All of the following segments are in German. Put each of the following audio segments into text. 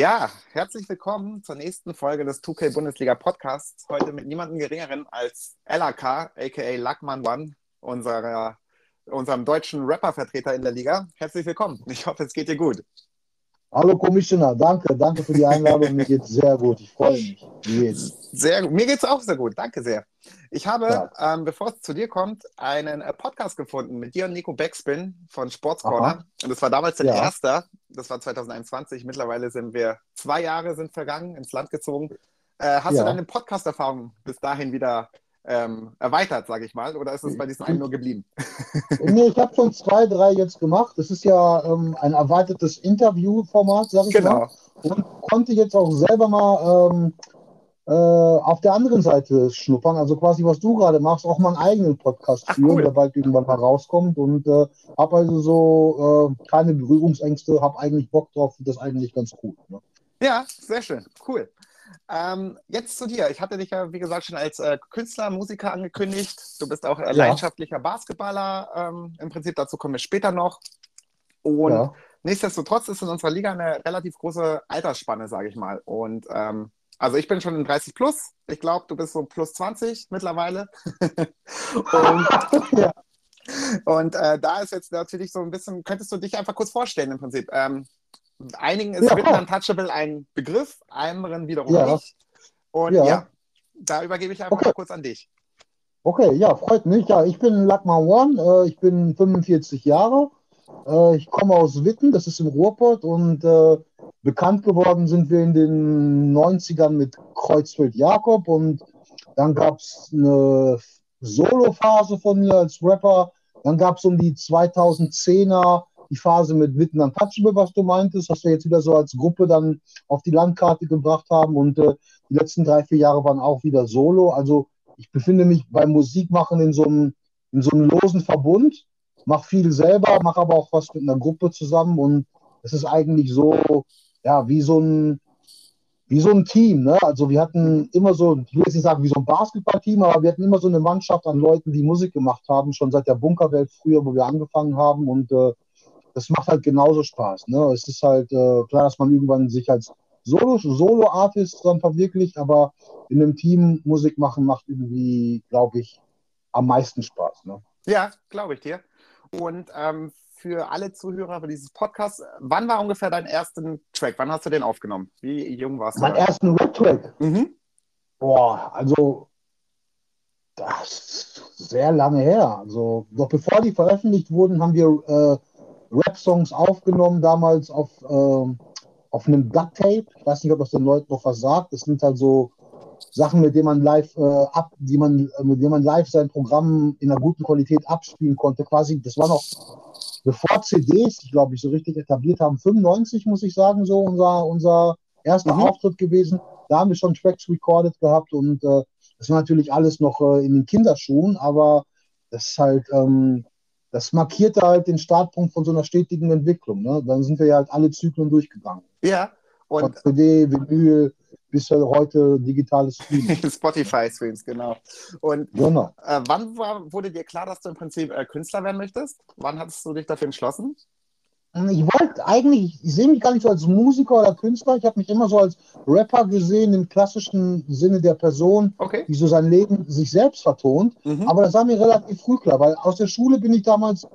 Ja, herzlich willkommen zur nächsten Folge des 2K Bundesliga Podcasts. Heute mit niemandem geringeren als LAK, aka Lackman One, unserer, unserem deutschen Rapper-Vertreter in der Liga. Herzlich willkommen. Ich hoffe, es geht dir gut. Hallo Commissioner, danke, danke für die Einladung. Mir geht's sehr gut. Ich freue mich. Wie geht's? Sehr gut. Mir geht's auch sehr gut. Danke sehr. Ich habe, Ja. ähm, bevor es zu dir kommt, einen äh, Podcast gefunden mit dir und Nico Backspin von Sports Corner. Aha. Und das war damals dein Ja. erster. Das war 2021. Mittlerweile sind wir zwei Jahre sind vergangen, ins Land gezogen. Äh, hast Ja. du deine Podcast-Erfahrung bis dahin wieder ähm, erweitert, sage ich mal? Oder ist es bei diesem einen nur geblieben? Nee, ich habe schon zwei, drei jetzt gemacht. Das ist ja ähm, ein erweitertes Interviewformat, sag ich Genau. mal. Und konnte jetzt auch selber mal ähm, äh, auf der anderen Seite schnuppern. Also quasi, was du gerade machst, auch mal einen eigenen Podcast Ach, führen, cool. der bald irgendwann mal rauskommt. Und äh, habe also so äh, keine Berührungsängste, habe eigentlich Bock drauf, das eigentlich ganz cool. Ne? Ja, sehr schön. Cool. Ähm, jetzt zu dir. Ich hatte dich ja, wie gesagt, schon als äh, Künstler, Musiker angekündigt. Du bist auch äh, leidenschaftlicher Basketballer. Ähm, Im Prinzip dazu kommen wir später noch. Und Ja. nichtsdestotrotz ist in unserer Liga eine relativ große Altersspanne, sage ich mal. Und ähm, also ich bin schon in 30 plus. Ich glaube, du bist so plus 20 mittlerweile. und Ja. und äh, da ist jetzt natürlich so ein bisschen, könntest du dich einfach kurz vorstellen im Prinzip. Ähm, einigen ist Ja, Written. Untouchable ein Begriff, anderen wiederum Ja. nicht. Und ja. Ja. da übergebe ich einfach Okay. mal kurz an dich. Okay, ja, freut mich. Ja, ich bin Lackman One, äh, ich bin 45 Jahre. Äh, ich komme aus Witten, das ist im Ruhrpott und äh, bekannt geworden sind wir in den 90ern mit Kreuzfeld Jakob und dann gab es eine Solo-Phase von mir als Rapper. Dann gab es um die 2010er die Phase mit Witten Untouchable, was du meintest, was wir jetzt wieder so als Gruppe dann auf die Landkarte gebracht haben und äh, die letzten drei, vier Jahre waren auch wieder Solo. Also ich befinde mich beim Musikmachen in so einem, in so einem losen Verbund, mache viel selber, mache aber auch was mit einer Gruppe zusammen und es ist eigentlich so, ja, wie so ein, wie so ein Team. Ne? Also wir hatten immer so, ich will jetzt nicht sagen wie so ein Basketballteam, aber wir hatten immer so eine Mannschaft an Leuten, die Musik gemacht haben, schon seit der Bunkerwelt früher, wo wir angefangen haben und äh, das macht halt genauso Spaß. Ne? Es ist halt äh, klar, dass man irgendwann sich als Solo- Solo-Artist dann verwirklicht, aber in einem Team Musik machen macht irgendwie, glaube ich, am meisten Spaß. Ne? Ja, glaube ich dir. Und ähm, für alle Zuhörer dieses Podcasts, wann war ungefähr dein erster Track? Wann hast du den aufgenommen? Wie jung warst du? Mein da? ersten Rap-Track, Mhm. boah, also das ist sehr lange her. Also noch bevor die veröffentlicht wurden, haben wir äh, Rap-Songs aufgenommen, damals auf, ähm, auf einem Duct-Tape. Ich weiß nicht, ob das den Leuten noch was sagt. Das sind halt so Sachen, mit denen man live äh, ab, die man, äh, mit denen man live sein Programm in einer guten Qualität abspielen konnte. Quasi, das war noch bevor CDs, ich glaube ich, so richtig etabliert haben. 95 muss ich sagen, so unser, unser erster Mhm. Auftritt gewesen. Da haben wir schon Tracks recorded gehabt und äh, das war natürlich alles noch äh, in den Kinderschuhen, aber das ist halt, ähm, das markierte halt den Startpunkt von so einer stetigen Entwicklung. Ne? Dann sind wir ja halt alle Zyklen durchgegangen. Ja. Von Und CD, Vinyl bis heute digitales Streaming. Spotify-Streams, genau. Und genau. äh, wann war, wurde dir klar, dass du im Prinzip äh, Künstler werden möchtest? Wann hattest du dich dafür entschlossen? Ich wollte eigentlich, ich sehe mich gar nicht so als Musiker oder Künstler. Ich habe mich immer so als Rapper gesehen, im klassischen Sinne der Person, Okay. die so sein Leben sich selbst vertont. Mhm. Aber das war mir relativ früh klar, weil aus der Schule bin ich damals,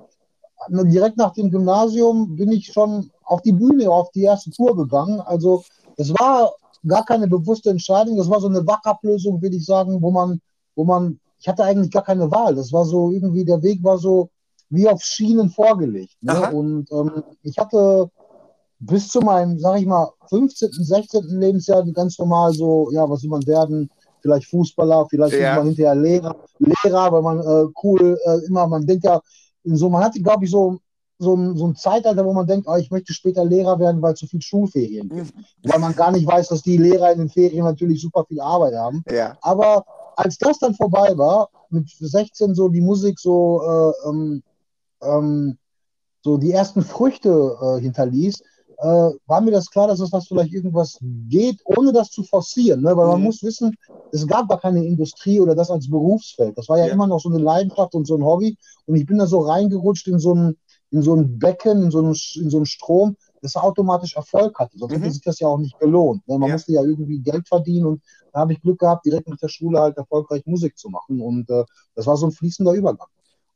direkt nach dem Gymnasium, bin ich schon auf die Bühne, auf die erste Tour gegangen. Also das war gar keine bewusste Entscheidung, das war so eine Wachablösung, würde ich sagen, wo man, wo man, ich hatte eigentlich gar keine Wahl. Das war so irgendwie, der Weg war so wie auf Schienen vorgelegt. Ne? Und ähm, ich hatte bis zu meinem, sag ich mal, 15., 16. Lebensjahr ganz normal so, ja, was will man werden? Vielleicht Fußballer, vielleicht Ja. man hinterher Lehrer, Lehrer, weil man äh, cool äh, immer, man denkt ja, so, man hatte, glaube ich, so, so ein, so ein Zeitalter, wo man denkt, ah, ich möchte später Lehrer werden, weil es so viel Schulferien gibt. Mhm. Weil man gar nicht weiß, dass die Lehrer in den Ferien natürlich super viel Arbeit haben. Ja. Aber als das dann vorbei war, mit 16 so die Musik so, äh, ähm, ähm, so die ersten Früchte äh, hinterließ, äh, war mir das klar, dass es was vielleicht irgendwas geht, ohne das zu forcieren. Ne? Weil man Mhm. muss wissen, es gab gar keine Industrie oder das als Berufsfeld. Das war ja, Ja. immer noch so eine Leidenschaft und so ein Hobby. Und ich bin da so reingerutscht in so ein, in so ein Becken, in so einen, in so einen Strom, das automatisch Erfolg hatte. Sonst Mhm. hätte sich das ja auch nicht gelohnt. Ne? Man Ja. musste ja irgendwie Geld verdienen und da habe ich Glück gehabt, direkt mit der Schule halt erfolgreich Musik zu machen. Und äh, das war so ein fließender Übergang.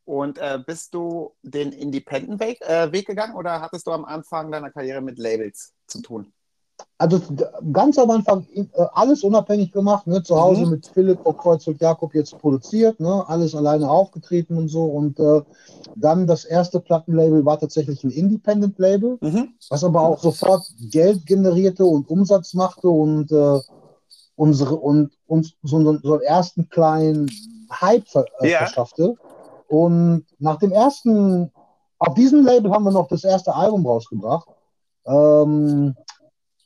Und äh, bist du den Independent-Weg äh, Weg gegangen oder hattest du am Anfang deiner Karriere mit Labels zu tun? Also ganz am Anfang äh, alles unabhängig gemacht, ne? zu Hause Mhm. mit Philipp und Kreuzfeld Jakob jetzt produziert, ne? alles alleine aufgetreten und so. Und äh, dann das erste Plattenlabel war tatsächlich ein Independent-Label, Mhm. was aber auch sofort Geld generierte und Umsatz machte und äh, unsere und uns so, einen- so einen ersten kleinen Hype ver äh, Ja. verschaffte. Und nach dem ersten, auf diesem Label haben wir noch das erste Album rausgebracht. Ähm,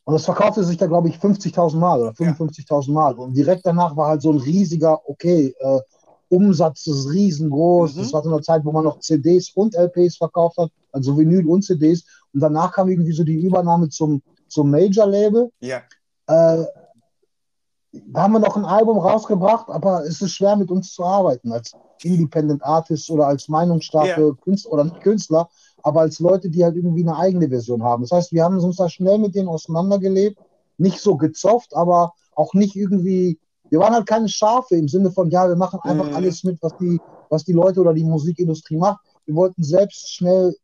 und das verkaufte sich da, glaube ich, 50.000 Mal oder 55.000 Mal. Und direkt danach war halt so ein riesiger, okay, äh, Umsatz ist riesengroß. Mhm. Das war so eine Zeit, wo man noch CDs und LPs verkauft hat, also Vinyl und CDs. Und danach kam irgendwie so die Übernahme zum, zum Major-Label. Ja. Äh, da haben wir noch ein Album rausgebracht, aber es ist schwer mit uns zu arbeiten als Independent Artist oder als meinungsstarke Künstler oder nicht Künstler, aber als Leute, die halt irgendwie eine eigene Version haben. Das heißt, wir haben uns da schnell mit denen auseinandergelebt, nicht so gezofft, aber auch nicht irgendwie, wir waren halt keine Schafe im Sinne von, ja, wir machen einfach Mhm. alles mit, was die, was die Leute oder die Musikindustrie macht. Wir wollten selbst schnell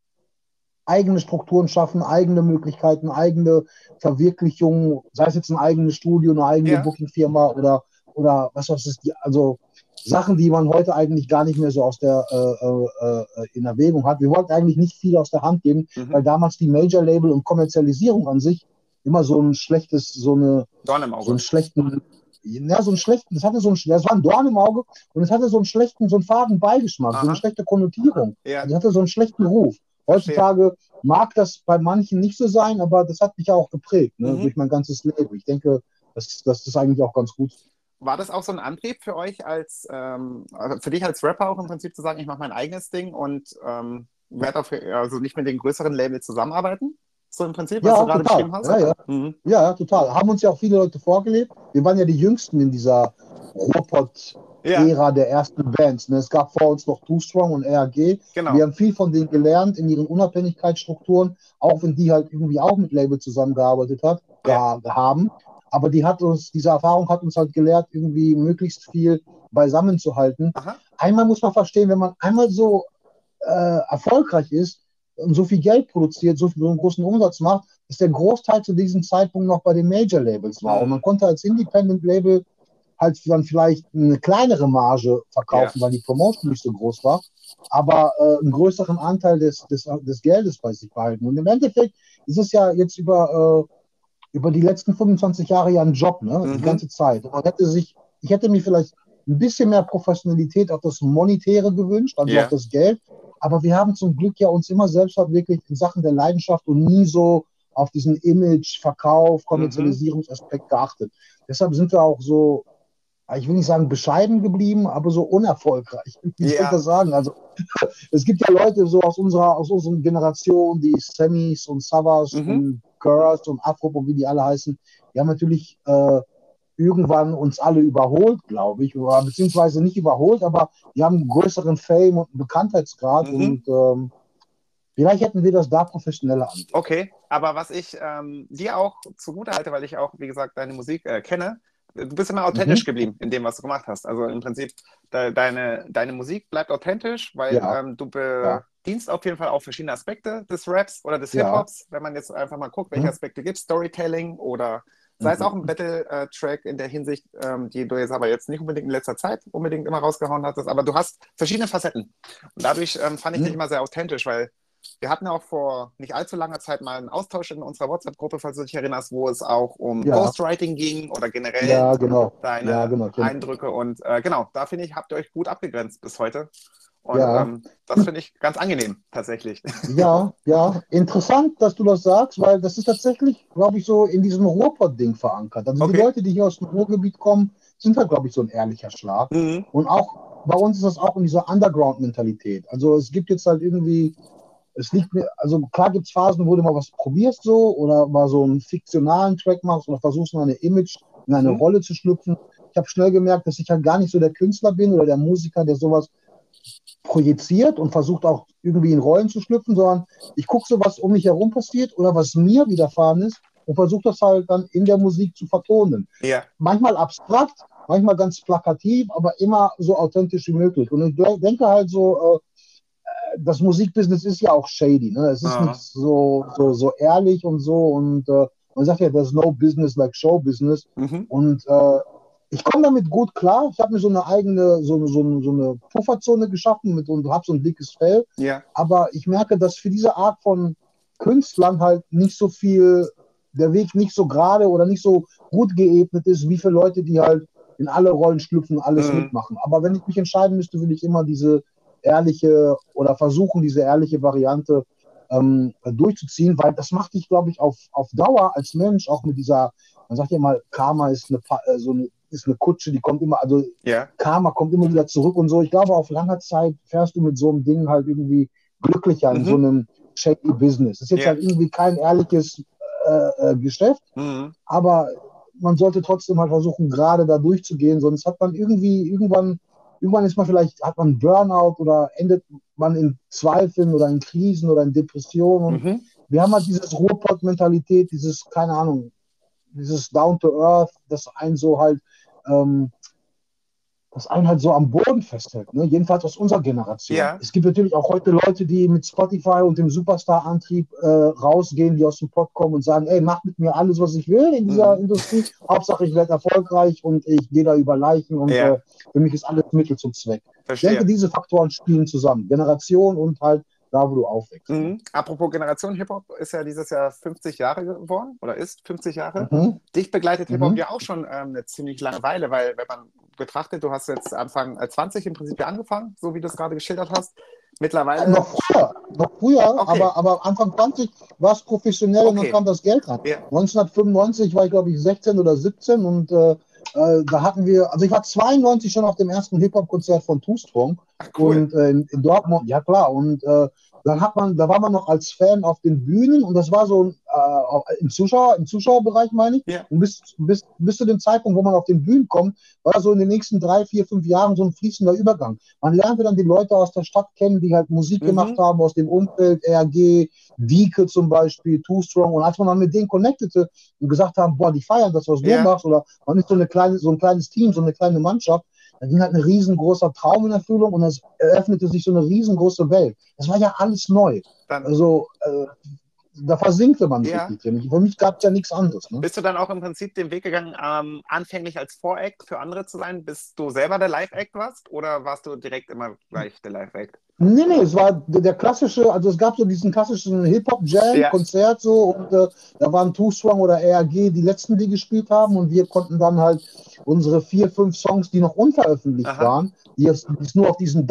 eigene Strukturen schaffen, eigene Möglichkeiten, eigene Verwirklichungen, sei es jetzt ein eigenes Studio, eine eigene Ja. Bookingfirma oder, oder was weiß ich, also Sachen, die man heute eigentlich gar nicht mehr so aus der äh, äh, äh, in Erwägung hat. Wir wollten eigentlich nicht viel aus der Hand geben, Mhm. weil damals die Major Label und Kommerzialisierung an sich immer so ein schlechtes, so eine Dorn im so Auge. einen schlechten, ja, so einen schlechten, das hatte so einen, das war ein Dorn im Auge und es hatte so einen schlechten, so einen faden Beigeschmack, so Aha. eine schlechte Konnotierung. Ja. Es hatte so einen schlechten Ruf. Heutzutage mag das bei manchen nicht so sein, aber das hat mich ja auch geprägt, ne, Mhm. durch mein ganzes Leben. Ich denke, das, das ist eigentlich auch ganz gut. War das auch so ein Antrieb für euch als, ähm, also für dich als Rapper auch im Prinzip zu sagen, ich mache mein eigenes Ding und ähm, werde also nicht mit den größeren Labels zusammenarbeiten? So im Prinzip, was Ja, du gerade total. beschrieben hast? Ja, ja. Mhm. Ja, total. Haben uns ja auch viele Leute vorgelebt. Wir waren ja die Jüngsten in dieser Robot-Ära ja der ersten Bands. Ne? Es gab vor uns noch Too Strong und RAG. genau. Wir haben viel von denen gelernt in ihren Unabhängigkeitsstrukturen, auch wenn die halt irgendwie auch mit Label zusammengearbeitet hat, Ja. haben. Aber die hat uns, diese Erfahrung hat uns halt gelehrt, irgendwie möglichst viel beisammen zu halten. Aha. Einmal muss man verstehen, wenn man einmal so äh, erfolgreich ist und so viel Geld produziert, so, viel, so einen großen Umsatz macht, dass der Großteil zu diesem Zeitpunkt noch bei den Major Labels war. Und man konnte als Independent Label halt dann vielleicht eine kleinere Marge verkaufen, weil die Promotion nicht so groß war, aber äh, einen größeren Anteil des, des, des Geldes bei sich behalten. Und im Endeffekt ist es ja jetzt über, äh, über die letzten 25 Jahre ja ein Job, ne? Mhm. die ganze Zeit. Man hätte sich, ich hätte mir vielleicht ein bisschen mehr Professionalität auf das Monetäre gewünscht, also Ja. auf das Geld. Aber wir haben zum Glück ja uns immer selbst verwirklicht in Sachen der Leidenschaft und nie so auf diesen Image, Verkauf, Kommerzialisierungsaspekt geachtet. Deshalb sind wir auch so, ich will nicht sagen bescheiden geblieben, aber so unerfolgreich. Wie soll Ja. ich das sagen? Also es gibt ja Leute so aus unserer, aus unserer Generation, die Sammys und Savas Mhm. und Girls und Afro und wie die alle heißen, die haben natürlich äh, irgendwann uns alle überholt, glaube ich, oder beziehungsweise nicht überholt, aber die haben einen größeren Fame und einen Bekanntheitsgrad Mhm. und ähm, vielleicht hätten wir das da professioneller angehen. Okay, aber was ich ähm, dir auch zugute halte, weil ich auch, wie gesagt, deine Musik äh, kenne, du bist immer authentisch Mhm. geblieben in dem, was du gemacht hast. Also im Prinzip, de deine, deine Musik bleibt authentisch, weil Ja. ähm, du bedienst auf jeden Fall auch verschiedene Aspekte des Raps oder des Ja. Hip-Hops, wenn man jetzt einfach mal guckt, welche Mhm. Aspekte gibt Storytelling oder sei es Mhm. auch ein Battle-Track in der Hinsicht, ähm, die du jetzt aber jetzt nicht unbedingt in letzter Zeit unbedingt immer rausgehauen hattest, aber du hast verschiedene Facetten. Und dadurch ähm, fand ich Mhm. dich immer sehr authentisch, weil wir hatten auch vor nicht allzu langer Zeit mal einen Austausch in unserer WhatsApp-Gruppe, falls du dich erinnerst, wo es auch um Ja. Ghostwriting ging oder generell Ja, genau. deine Ja, genau. Eindrücke. Und äh, genau, da finde ich, habt ihr euch gut abgegrenzt bis heute. Und Ja. ähm, das finde ich ganz angenehm, tatsächlich. Ja, ja, interessant, dass du das sagst, weil das ist tatsächlich, glaube ich, so in diesem Ruhrpott-Ding verankert. Also die Okay. Leute, die hier aus dem Ruhrgebiet kommen, sind halt, glaube ich, so ein ehrlicher Schlag. Mhm. Und auch bei uns ist das auch in dieser Underground-Mentalität. Also es gibt jetzt halt irgendwie, es liegt mir, also klar gibt es Phasen, wo du mal was probierst so oder mal so einen fiktionalen Track machst oder versuchst mal eine Image in eine Mhm. Rolle zu schlüpfen. Ich habe schnell gemerkt, dass ich halt gar nicht so der Künstler bin oder der Musiker, der sowas projiziert und versucht auch irgendwie in Rollen zu schlüpfen, sondern ich gucke so, was um mich herum passiert oder was mir widerfahren ist und versuche das halt dann in der Musik zu vertonen Ja. manchmal abstrakt, manchmal ganz plakativ, aber immer so authentisch wie möglich. Und ich de- denke halt so, äh, das Musikbusiness ist ja auch shady. Ne? Es ist Ja. nicht so, so, so ehrlich und so. Und äh, man sagt ja, there's no business like show business. Mhm. Und äh, ich komme damit gut klar. Ich habe mir so eine eigene, so, so, so eine Pufferzone geschaffen mit, und habe so ein dickes Fell. Ja. Aber ich merke, dass für diese Art von Künstlern halt nicht so viel, der Weg nicht so gerade oder nicht so gut geebnet ist, wie für Leute, die halt in alle Rollen schlüpfen, alles Mhm. mitmachen. Aber wenn ich mich entscheiden müsste, würde ich immer diese ehrliche oder versuchen, diese ehrliche Variante ähm, durchzuziehen, weil das macht dich, glaube ich, auf, auf Dauer als Mensch, auch mit dieser, man sagt ja mal, Karma ist eine, äh, so eine, ist eine Kutsche, die kommt immer, also Ja. Karma kommt immer wieder zurück und so. Ich glaube, auf langer Zeit fährst du mit so einem Ding halt irgendwie glücklicher in Mhm. so einem shady Business. ist jetzt Ja. halt irgendwie kein ehrliches äh, äh, Geschäft, Mhm. aber man sollte trotzdem halt versuchen, gerade da durchzugehen, sonst hat man irgendwie irgendwann, irgendwann ist man vielleicht, hat man Burnout oder endet man in Zweifeln oder in Krisen oder in Depressionen. Mhm. wir haben halt dieses Ruhrpott-Mentalität, dieses, keine Ahnung, dieses Down to Earth, das einen so halt, ähm, das einen halt so am Boden festhält, ne? jedenfalls aus unserer Generation. Ja. Es gibt natürlich auch heute Leute, die mit Spotify und dem Superstar-Antrieb äh, rausgehen, die aus dem Pod kommen und sagen, ey, mach mit mir alles, was ich will in dieser Mhm. Industrie. Hauptsache, ich werde erfolgreich und ich gehe da über Leichen und Ja. äh, für mich ist alles Mittel zum Zweck. Ich Verstehe. denke, diese Faktoren spielen zusammen. Generation und halt da, wo du aufwächst. Mhm. Apropos Generation Hip-Hop ist ja dieses Jahr 50 Jahre geworden oder ist 50 Jahre. Mhm. Dich begleitet Hip-Hop Mhm. ja auch schon ähm, eine ziemlich lange Weile, weil wenn man betrachtet, du hast jetzt Anfang äh, 20 im Prinzip ja angefangen, so wie du es gerade geschildert hast. Mittlerweile. Noch früher, noch früher, Okay. aber, aber Anfang 20 war es professionell und Okay. dann kam das Geld rein. Ja. 1995 war ich, glaube ich, 16 oder 17 und äh, äh, da hatten wir, also ich war 92 schon auf dem ersten Hip-Hop-Konzert von Two Strong Ach, cool. und äh, in, in Dortmund, ja klar, und äh, dann hat man, da war man noch als Fan auf den Bühnen und das war so äh, im, Zuschauer, im Zuschauerbereich, meine ich. Ja. Und bis, bis, bis zu dem Zeitpunkt, wo man auf den Bühnen kommt, war so in den nächsten drei, vier, fünf Jahren so ein fließender Übergang. Man lernte dann die Leute aus der Stadt kennen, die halt Musik Mhm. gemacht haben, aus dem Umfeld, RG, Dieke zum Beispiel, Too Strong. Und als man dann mit denen connectete und gesagt haben, boah, die feiern das, was du Ja. machst, oder man ist so, eine kleine, so ein kleines Team, so eine kleine Mannschaft, da ging halt ein riesengroßer Traum in Erfüllung und es eröffnete sich so eine riesengroße Welt. Das war ja alles neu. Dann Also äh, da versinkte man Ja. richtig drin. Für mich gab es ja nichts anderes. Ne? bist du dann auch im Prinzip den Weg gegangen, ähm, anfänglich als Voract für andere zu sein, bis du selber der Live-Act warst? Oder warst du direkt immer gleich der Live-Act? Nee, nee, es war der, der klassische, also es gab so diesen klassischen Ja. Hip-Hop-Jam-Konzert so und äh, da waren Two Strong oder RAG die letzten, die gespielt haben und wir konnten dann halt unsere vier, fünf Songs, die noch unveröffentlicht Aha. waren, die es, nur auf diesem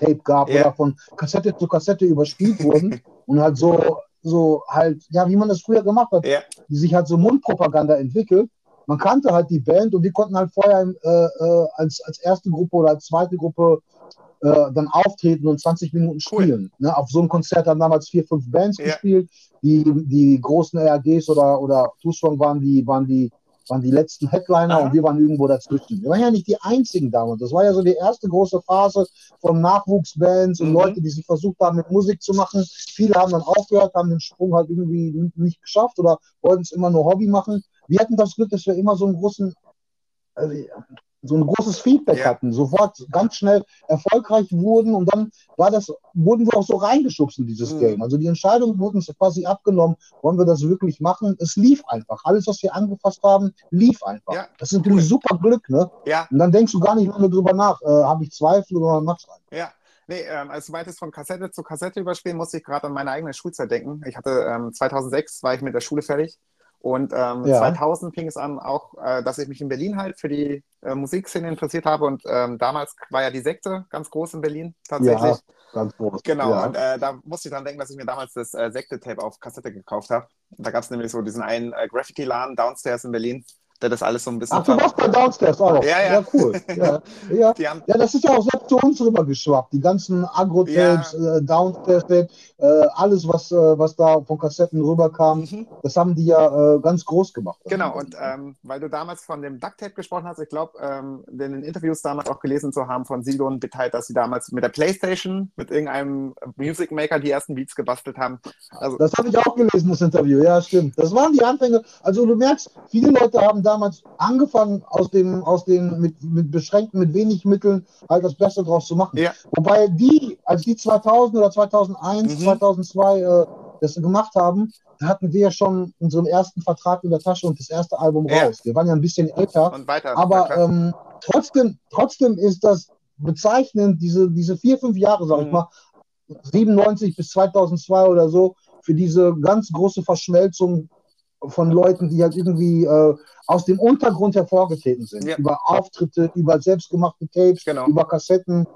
DAT-Tape gab Ja. oder von Kassette zu Kassette überspielt wurden und halt so, so halt, ja, wie man das früher gemacht hat, Ja. die sich halt so Mundpropaganda entwickelt. Man kannte halt die Band und wir konnten halt vorher äh, äh, als, als erste Gruppe oder als zweite Gruppe äh, dann auftreten und 20 Minuten Cool. spielen. Ne? Auf so einem Konzert haben damals vier, fünf Bands Ja. gespielt. Die, die großen RAGs oder, oder Two Strong waren die, waren die, waren die letzten Headliner Aha. und wir waren irgendwo dazwischen. Wir waren ja nicht die einzigen damals. Das war ja so die erste große Phase von Nachwuchsbands und Mhm. Leute, die sich versucht haben, mit Musik zu machen. Viele haben dann aufgehört, haben den Sprung halt irgendwie nicht geschafft oder wollten es immer nur Hobby machen. Wir hatten das Glück, dass wir immer so einen großen, also so ein großes Feedback Ja. hatten, sofort ganz schnell erfolgreich wurden und dann war das, wurden wir auch so reingeschubst in dieses Mhm. Game. Also die Entscheidung wurde uns quasi abgenommen, wollen wir das wirklich machen? Es lief einfach. Alles, was wir angefasst haben, lief einfach. Ja, Das ist natürlich super Glück, ne? Ja, Und dann denkst du gar nicht lange drüber nach, äh, habe ich Zweifel oder machst einfach. ja. Nee, ähm, als du meintest, von Kassette zu Kassette überspielen, musste ich gerade an meine eigene Schulzeit denken. Ich hatte ähm, 2006 war ich mit der Schule fertig Und ähm, Ja. 2000 fing es an auch, äh, dass ich mich in Berlin halt für die äh, Musikszene interessiert habe. Und ähm, damals war ja die Sekte ganz groß in Berlin tatsächlich. Ja, ganz groß. Genau, Ja. und äh, da musste ich dran denken, dass ich mir damals das äh, Sekte-Tape auf Kassette gekauft habe. Da gab es nämlich so diesen einen äh, Graffiti-Laden downstairs in Berlin, der das alles so ein bisschen. Ach, du warst bei Downstairs auch. Ja, ja. cool. Ja, ja. Haben, Ja, das ist ja auch selbst zu uns rübergeschwappt. Die ganzen Agro-Tapes, äh, Downstairs-Tape, äh, alles, was, äh, was da von Kassetten rüberkam, Mhm. das haben die ja äh, ganz groß gemacht. Genau, und ähm, weil du damals von dem Ducktape gesprochen hast, ich glaube, ähm, in den Interviews damals auch gelesen zu haben von Sido und beteiligt, dass sie damals mit der Playstation, mit irgendeinem Music Maker die ersten Beats gebastelt haben. Also, Das habe ich auch gelesen, das Interview. Ja, stimmt. Das waren die Anfänge. Also du merkst, viele Leute haben damals angefangen, aus dem, aus den mit, mit beschränkten, mit wenig Mitteln halt das Beste draus zu machen. Ja. Wobei die, als die 2000 oder 2001, Mhm. 2002 äh, das gemacht haben, da hatten wir ja schon unseren ersten Vertrag in der Tasche und das erste Album Ja. raus. Wir waren ja ein bisschen älter. und weiter. Aber klar. ähm, trotzdem, trotzdem ist das bezeichnend, diese, diese vier, fünf Jahre, sag ich Mhm. mal, 97 bis 2002 oder so, für diese ganz große Verschmelzung von Leuten, die halt irgendwie äh, aus dem Untergrund hervorgetreten sind. Ja. Über Auftritte, über selbstgemachte Tapes, Genau. über Kassetten.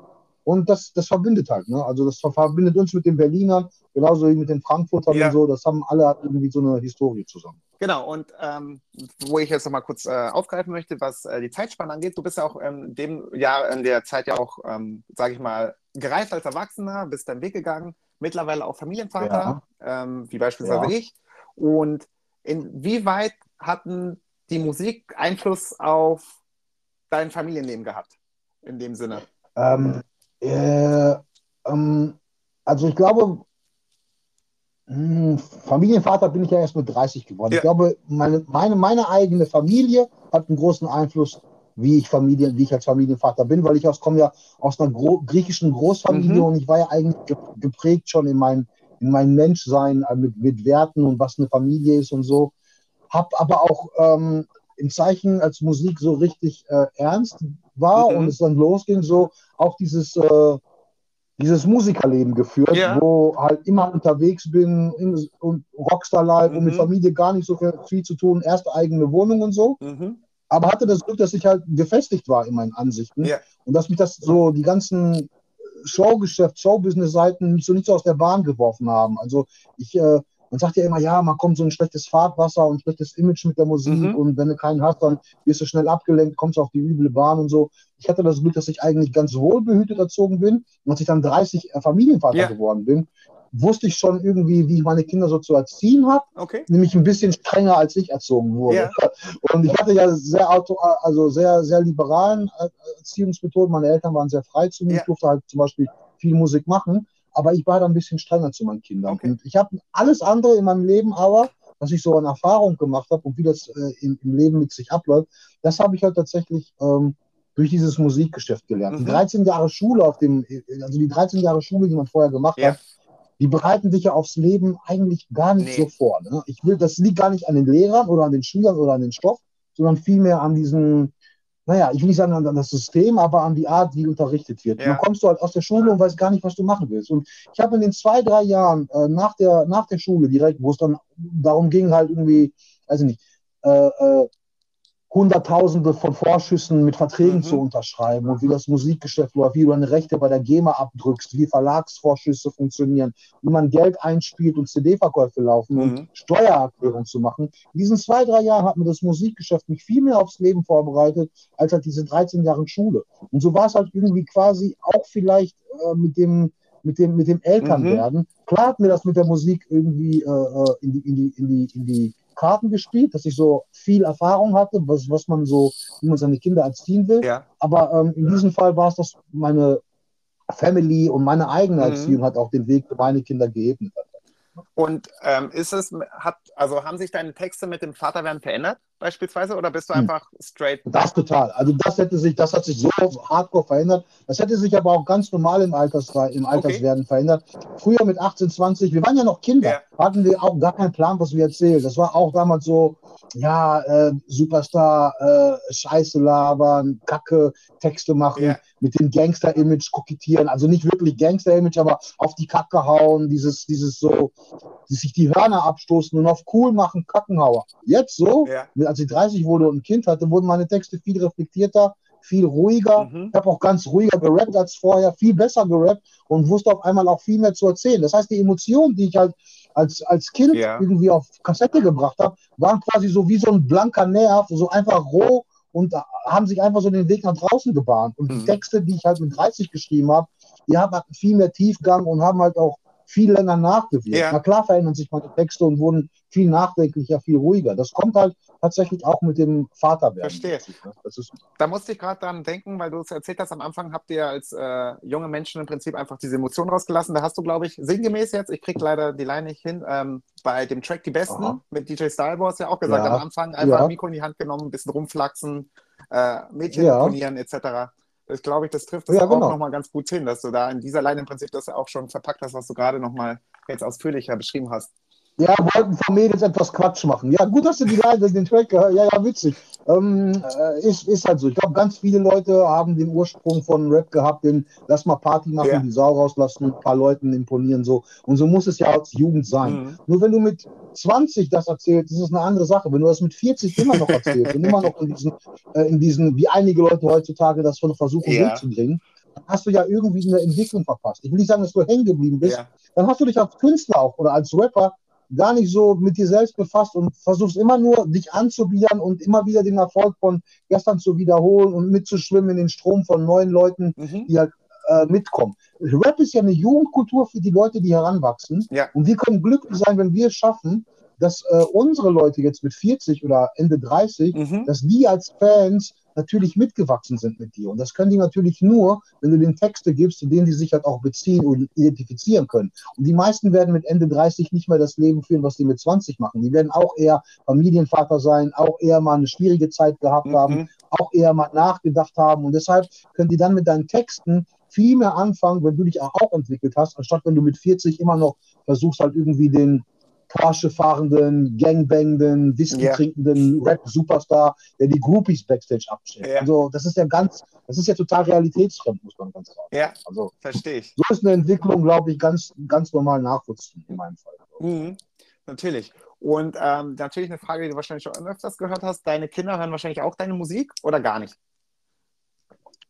Und das, das verbindet halt. Ne? Also das verbindet uns mit den Berlinern, genauso wie mit den Frankfurtern Ja. und so. Das haben alle halt irgendwie so eine Historie zusammen. Genau, und ähm, wo ich jetzt nochmal kurz äh, aufgreifen möchte, was äh, die Zeitspanne angeht, du bist ja auch ähm, in dem Jahr, in der Zeit ja auch, ähm, sage ich mal, gereift als Erwachsener, bist deinen Weg gegangen, mittlerweile auch Familienvater, ähm, wie beispielsweise Ja. ich. Und inwieweit hatten die Musik Einfluss auf dein Familienleben gehabt? In dem Sinne. Ähm, äh, ähm, also ich glaube, mh, Familienvater bin ich ja erst mit 30 geworden. Ja. Ich glaube, meine, meine, meine eigene Familie hat einen großen Einfluss, wie ich Familie, wie ich als Familienvater bin, weil ich aus, komme ja aus einer gro griechischen Großfamilie Mhm. und ich war ja eigentlich ge geprägt schon in mein, in mein Menschsein äh, mit, mit Werten und was eine Familie ist und so. Hab aber auch ähm, im Zeichen, als Musik so richtig äh, ernst war Mhm. und es dann losging, so auch dieses, äh, dieses Musikerleben geführt, Ja. wo halt immer unterwegs bin in, und Rockstar Live und mit Mhm. Familie gar nicht so viel, viel zu tun, erste eigene Wohnung und so. Mhm. Aber hatte das Glück, dass ich halt gefestigt war in meinen Ansichten Ja. und dass mich das so die ganzen Showgeschäft, Showbusiness-Seiten mich so nicht so aus der Bahn geworfen haben. Also ich, äh, man sagt ja immer, ja, man kommt so ein schlechtes Fahrtwasser und ein schlechtes Image mit der Musik Mhm. und wenn du keinen hast, dann wirst du schnell abgelenkt, kommst auf die üble Bahn und so. Ich hatte das Glück, dass ich eigentlich ganz wohlbehütet erzogen bin und als ich dann 30 Familienvater Ja. geworden bin, wusste ich schon irgendwie, wie ich meine Kinder so zu erziehen habe Okay. nämlich ein bisschen strenger als ich erzogen wurde. Ja. Und ich hatte ja sehr auto, also sehr, sehr liberalen äh, Erziehungsmethoden. Meine Eltern waren sehr frei zu mir. Ja. Ich durfte halt zum Beispiel viel Musik machen, aber ich war da ein bisschen strenger zu meinen Kindern. Okay. Und ich habe alles andere in meinem Leben aber, was ich so an Erfahrung gemacht habe und wie das äh, im, im Leben mit sich abläuft, das habe ich halt tatsächlich ähm, durch dieses Musikgeschäft gelernt. Mhm. Die 13 Jahre Schule auf dem, also die 13 Jahre Schule, die man vorher gemacht Ja. hat, die bereiten dich ja aufs Leben eigentlich gar nicht Nee. so vor. Ne? Ich will, das liegt gar nicht an den Lehrern oder an den Schülern oder an den Stoff, sondern vielmehr an diesen, naja, ich will nicht sagen an an das System, aber an die Art, wie unterrichtet wird. Ja. Dann kommst du halt aus der Schule und weißt gar nicht, was du machen willst. Und ich habe in den zwei, drei Jahren äh, nach, der, nach der Schule direkt, wo es dann darum ging, halt irgendwie, weiß ich nicht, äh, äh, Hunderttausende von Vorschüssen mit Verträgen Mhm. zu unterschreiben und wie das Musikgeschäft läuft, wie du deine Rechte bei der GEMA abdrückst, wie Verlagsvorschüsse funktionieren, wie man Geld einspielt und CD-Verkäufe laufen und Mhm. Steuererklärung zu machen. In diesen zwei, drei Jahren hat mir das Musikgeschäft mich viel mehr aufs Leben vorbereitet, als halt diese 13 Jahre Schule. Und so war es halt irgendwie quasi auch vielleicht äh, mit dem mit dem, mit dem Elternwerden. Klar hat mir das mit der Musik irgendwie äh, äh, in, die, in, die, in, die, in die Karten gespielt, dass ich so viel Erfahrung hatte, was, was man so, wie man seine Kinder erziehen will. Ja. Aber ähm, in diesem Fall war es das meine Family und meine eigene Mhm. Erziehung hat auch den Weg für meine Kinder geebnet. Und ähm, ist es, hat, also haben sich deine Texte mit dem Vaterwerden verändert? Beispielsweise oder bist du Hm. einfach straight? Das total. Also das hätte sich, das hat sich so hardcore verändert. Das hätte sich aber auch ganz normal im, Alters, im Alterswerden verändert. Früher mit 18, 20, wir waren ja noch Kinder, Ja. hatten wir auch gar keinen Plan, was wir erzählen. Das war auch damals so, ja, äh, Superstar, äh, Scheiße labern, Kacke, Texte machen, Ja. mit dem Gangster-Image kokettieren. Also nicht wirklich Gangster-Image, aber auf die Kacke hauen, dieses, dieses so, die sich die Hörner abstoßen und auf cool machen, Kackenhauer. Jetzt so, Ja. mit- als ich 30 wurde und ein Kind hatte, wurden meine Texte viel reflektierter, viel ruhiger. Mhm. Ich habe auch ganz ruhiger gerappt als vorher, viel besser gerappt und wusste auf einmal auch viel mehr zu erzählen. Das heißt, die Emotionen, die ich halt als, als Kind Ja. irgendwie auf Kassette gebracht habe, waren quasi so wie so ein blanker Nerv, so einfach roh und haben sich einfach so den Weg nach draußen gebahnt. Und die Mhm. Texte, die ich halt mit 30 geschrieben habe, die haben halt viel mehr Tiefgang und haben halt auch viel länger nachgewirkt. Ja. Na klar verändern sich meine Texte und wurden viel nachdenklicher, viel ruhiger. Das kommt halt tatsächlich auch mit dem Vaterwerden. Verstehe. Ne? Ist, Da musste ich gerade dran denken, weil du es erzählt hast, am Anfang habt ihr als äh, junge Menschen im Prinzip einfach diese Emotionen rausgelassen. Da hast du, glaube ich, sinngemäß jetzt, ich krieg leider die Line nicht hin, ähm, bei dem Track Die Besten Aha. mit DJ Style Wars ja auch gesagt, Ja. am Anfang einfach Ja. ein Mikro in die Hand genommen, ein bisschen rumflachsen, äh, Mädchen Ja. imponieren etc. Das glaube ich, das trifft das Ja, auch genau. nochmal ganz gut hin, dass du da in dieser Line im Prinzip das auch schon verpackt hast, was du gerade nochmal jetzt ausführlicher beschrieben hast. Ja, wollten von Mädels etwas Quatsch machen. Ja, gut, dass du die Leute den Track gehört. Ja, ja, witzig. Ähm, äh, ist, ist halt so. Ich glaube, ganz viele Leute haben den Ursprung von Rap gehabt, den lass mal Party machen, Ja. die Sau rauslassen, ein paar Leuten imponieren so. Und so muss es ja als Jugend sein. Mhm. Nur wenn du mit 20 das erzählst, ist es eine andere Sache. Wenn du das mit 40 immer noch erzählst und immer noch in diesen, äh, in diesen, wie einige Leute heutzutage das von versuchen Ja. dann hast du ja irgendwie eine Entwicklung verpasst. Ich will nicht sagen, dass du hängen geblieben bist, Ja. dann hast du dich als Künstler auch oder als Rapper gar nicht so mit dir selbst befasst und versuchst immer nur, dich anzubiedern und immer wieder den Erfolg von gestern zu wiederholen und mitzuschwimmen in den Strom von neuen Leuten, Mhm. die halt äh, mitkommen. Rap ist ja eine Jugendkultur für die Leute, die heranwachsen. Ja. Und wir können glücklich sein, wenn wir es schaffen, dass äh, unsere Leute jetzt mit 40 oder Ende 30, Mhm. dass die als Fans natürlich mitgewachsen sind mit dir. Und das können die natürlich nur, wenn du den Texte gibst, zu denen die sich halt auch beziehen und identifizieren können. Und die meisten werden mit Ende 30 nicht mehr das Leben führen, was die mit 20 machen. Die werden auch eher Familienvater sein, auch eher mal eine schwierige Zeit gehabt haben, Mhm. auch eher mal nachgedacht haben. Und deshalb können die dann mit deinen Texten viel mehr anfangen, wenn du dich auch entwickelt hast, anstatt wenn du mit 40 immer noch versuchst, halt irgendwie den Porsche fahrenden, gangbangenden, Whisky Ja. trinkenden Rap-Superstar, der die Groupies Backstage abstellt. Ja. Also das ist ja ganz, das ist ja total realitätsfremd, muss man ganz klar sagen. Ja, Also verstehe ich. so ist eine Entwicklung, glaube ich, ganz, ganz normal nachvollziehen in meinem Fall. Mhm, natürlich. Und ähm, natürlich eine Frage, die du wahrscheinlich schon öfters gehört hast. Deine Kinder hören wahrscheinlich auch deine Musik oder gar nicht?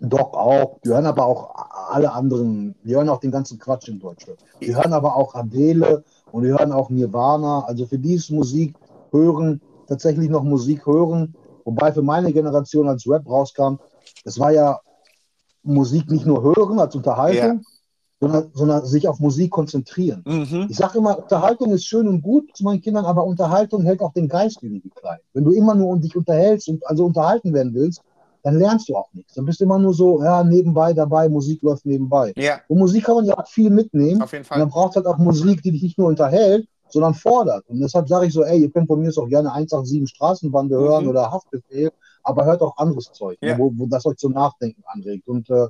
Doch auch. Die hören aber auch alle anderen. Die hören auch den ganzen Quatsch in Deutschland. Die hören aber auch Adele und die hören auch Nirvana. Also für die ist Musik hören, tatsächlich noch Musik hören. Wobei für meine Generation, als Rap rauskam, das war ja Musik nicht nur hören als Unterhaltung, sondern, sondern sich auf Musik konzentrieren. Mhm. Ich sage immer, Unterhaltung ist schön und gut zu meinen Kindern, aber Unterhaltung hält auch den Geist irgendwie klein. Wenn du immer nur um dich unterhältst und also unterhalten werden willst, dann lernst du auch nichts. Dann bist du immer nur so, ja, nebenbei dabei, Musik läuft nebenbei. Ja, Und Musik kann man ja auch viel mitnehmen. auf jeden Und Fall. dann braucht halt auch Musik, die dich nicht nur unterhält, sondern fordert. Und deshalb sage ich so, ey, ihr könnt von mir jetzt auch gerne 187 Straßenbande hören Mhm. oder Haftbefehl, aber hört auch anderes Zeug, Ja. ne, wo, wo das euch zum Nachdenken anregt. Und äh,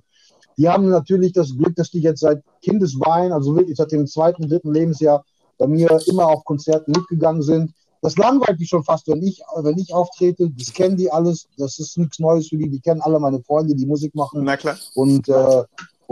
die haben natürlich das Glück, dass die jetzt seit Kindesbein, also wirklich seit dem zweiten, dritten Lebensjahr bei mir immer auf Konzerten mitgegangen sind. Das langweilt die schon fast, wenn ich, wenn ich auftrete. Das kennen die alles. Das ist nichts Neues für die. Die kennen alle meine Freunde, die Musik machen Na klar. und, äh,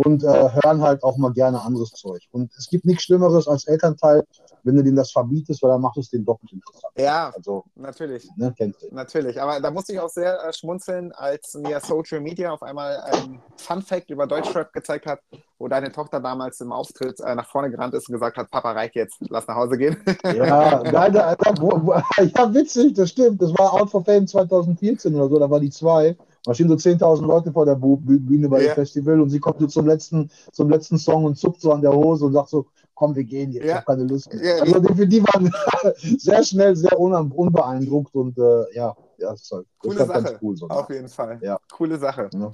und äh, hören halt auch mal gerne anderes Zeug. Und es gibt nichts Schlimmeres als Elternteil, wenn du denen das verbietest, weil dann macht es den doppelt interessant. Ja, Also, natürlich. ne. Natürlich, aber da musste ich auch sehr äh, schmunzeln, als mir Social Media auf einmal ein Fun Fact über Deutschrap gezeigt hat, wo deine Tochter damals im Auftritt äh, nach vorne gerannt ist und gesagt hat, Papa reicht jetzt, lass nach Hause gehen. Ja, da, da, wo, wo, ja, witzig, das stimmt. Das war Out for Fame 2014 oder so, da war die zwei. Da stehen so 10.000 Leute vor der Bühne bei Ja. dem Festival und sie kommt so zum letzten, zum letzten Song und zuckt so an der Hose und sagt so, komm, wir gehen jetzt, ich Ja. habe keine Lust mehr. Ja, also die, die waren sehr schnell, sehr un, unbeeindruckt und äh, ja, ja, das ist halt, Coole halt Sache. cool. So, ne? Auf jeden Fall. Ja. Coole Sache. Ja.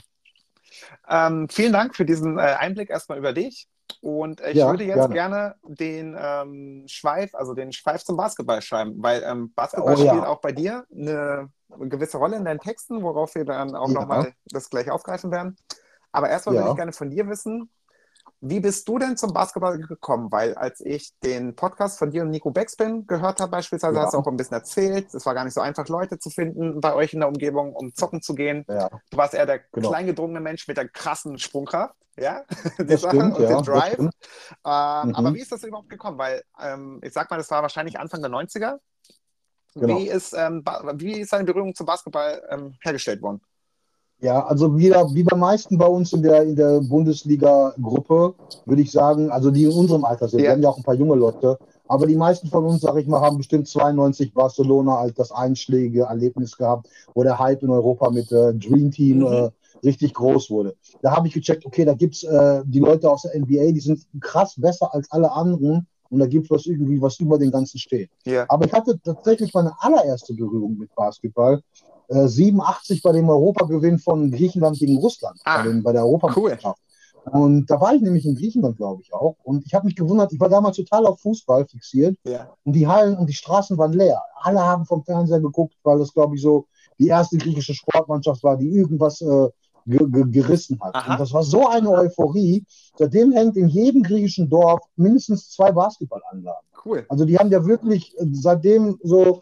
Ähm, vielen Dank für diesen äh, Einblick erstmal über dich. Und ich Ja, würde jetzt gerne. gerne den ähm, Schweif, also den Schweif zum Basketball schreiben, weil ähm, Basketball Oh, ja. spielt auch bei dir eine gewisse Rolle in deinen Texten, worauf wir dann auch Ja. nochmal das gleich aufgreifen werden. Aber erstmal würde ich gerne von dir wissen, wie bist du denn zum Basketball gekommen? Weil als ich den Podcast von dir und Nico Backspin gehört habe beispielsweise, Ja. hast du auch ein bisschen erzählt, es war gar nicht so einfach, Leute zu finden bei euch in der Umgebung, um zocken zu gehen. Ja, Du warst eher der Genau. kleingedrungene Mensch mit der krassen Sprungkraft, ja, die das Sache stimmt, und ja. den Drive. Ähm, Mhm. Aber wie ist das überhaupt gekommen? Weil ähm, ich sag mal, das war wahrscheinlich Anfang der 90er. Genau. Wie, ist, ähm, wie ist deine Berührung zum Basketball ähm, hergestellt worden? Ja, also wie, wie bei meisten bei uns in der, in der Bundesliga-Gruppe, würde ich sagen, also die in unserem Alter sind, Ja. wir haben ja auch ein paar junge Leute, aber die meisten von uns, sag ich mal, haben bestimmt 92 Barcelona als das einschlägige Erlebnis gehabt, wo der Hype in Europa mit äh, Dream Team Mhm. äh, richtig groß wurde. Da habe ich gecheckt, okay, da gibt's äh, die Leute aus der NBA, die sind krass besser als alle anderen und da gibt's was irgendwie, was über den Ganzen steht. Ja. Aber ich hatte tatsächlich meine allererste Berührung mit Basketball. Äh, 87 bei dem Europagewinn von Griechenland gegen Russland, Ah, bei, den, bei der Europameisterschaft. Und da war ich nämlich in Griechenland, glaube ich auch. Und ich habe mich gewundert, ich war damals total auf Fußball fixiert Ja. und die Hallen und die Straßen waren leer. Alle haben vom Fernseher geguckt, weil das, glaube ich, so die erste griechische Sportmannschaft war, die irgendwas äh, ge ge gerissen hat. Aha. Und das war so eine Euphorie. Seitdem hängt in jedem griechischen Dorf mindestens zwei Basketballanlagen. Cool. Also die haben ja wirklich äh, seitdem so,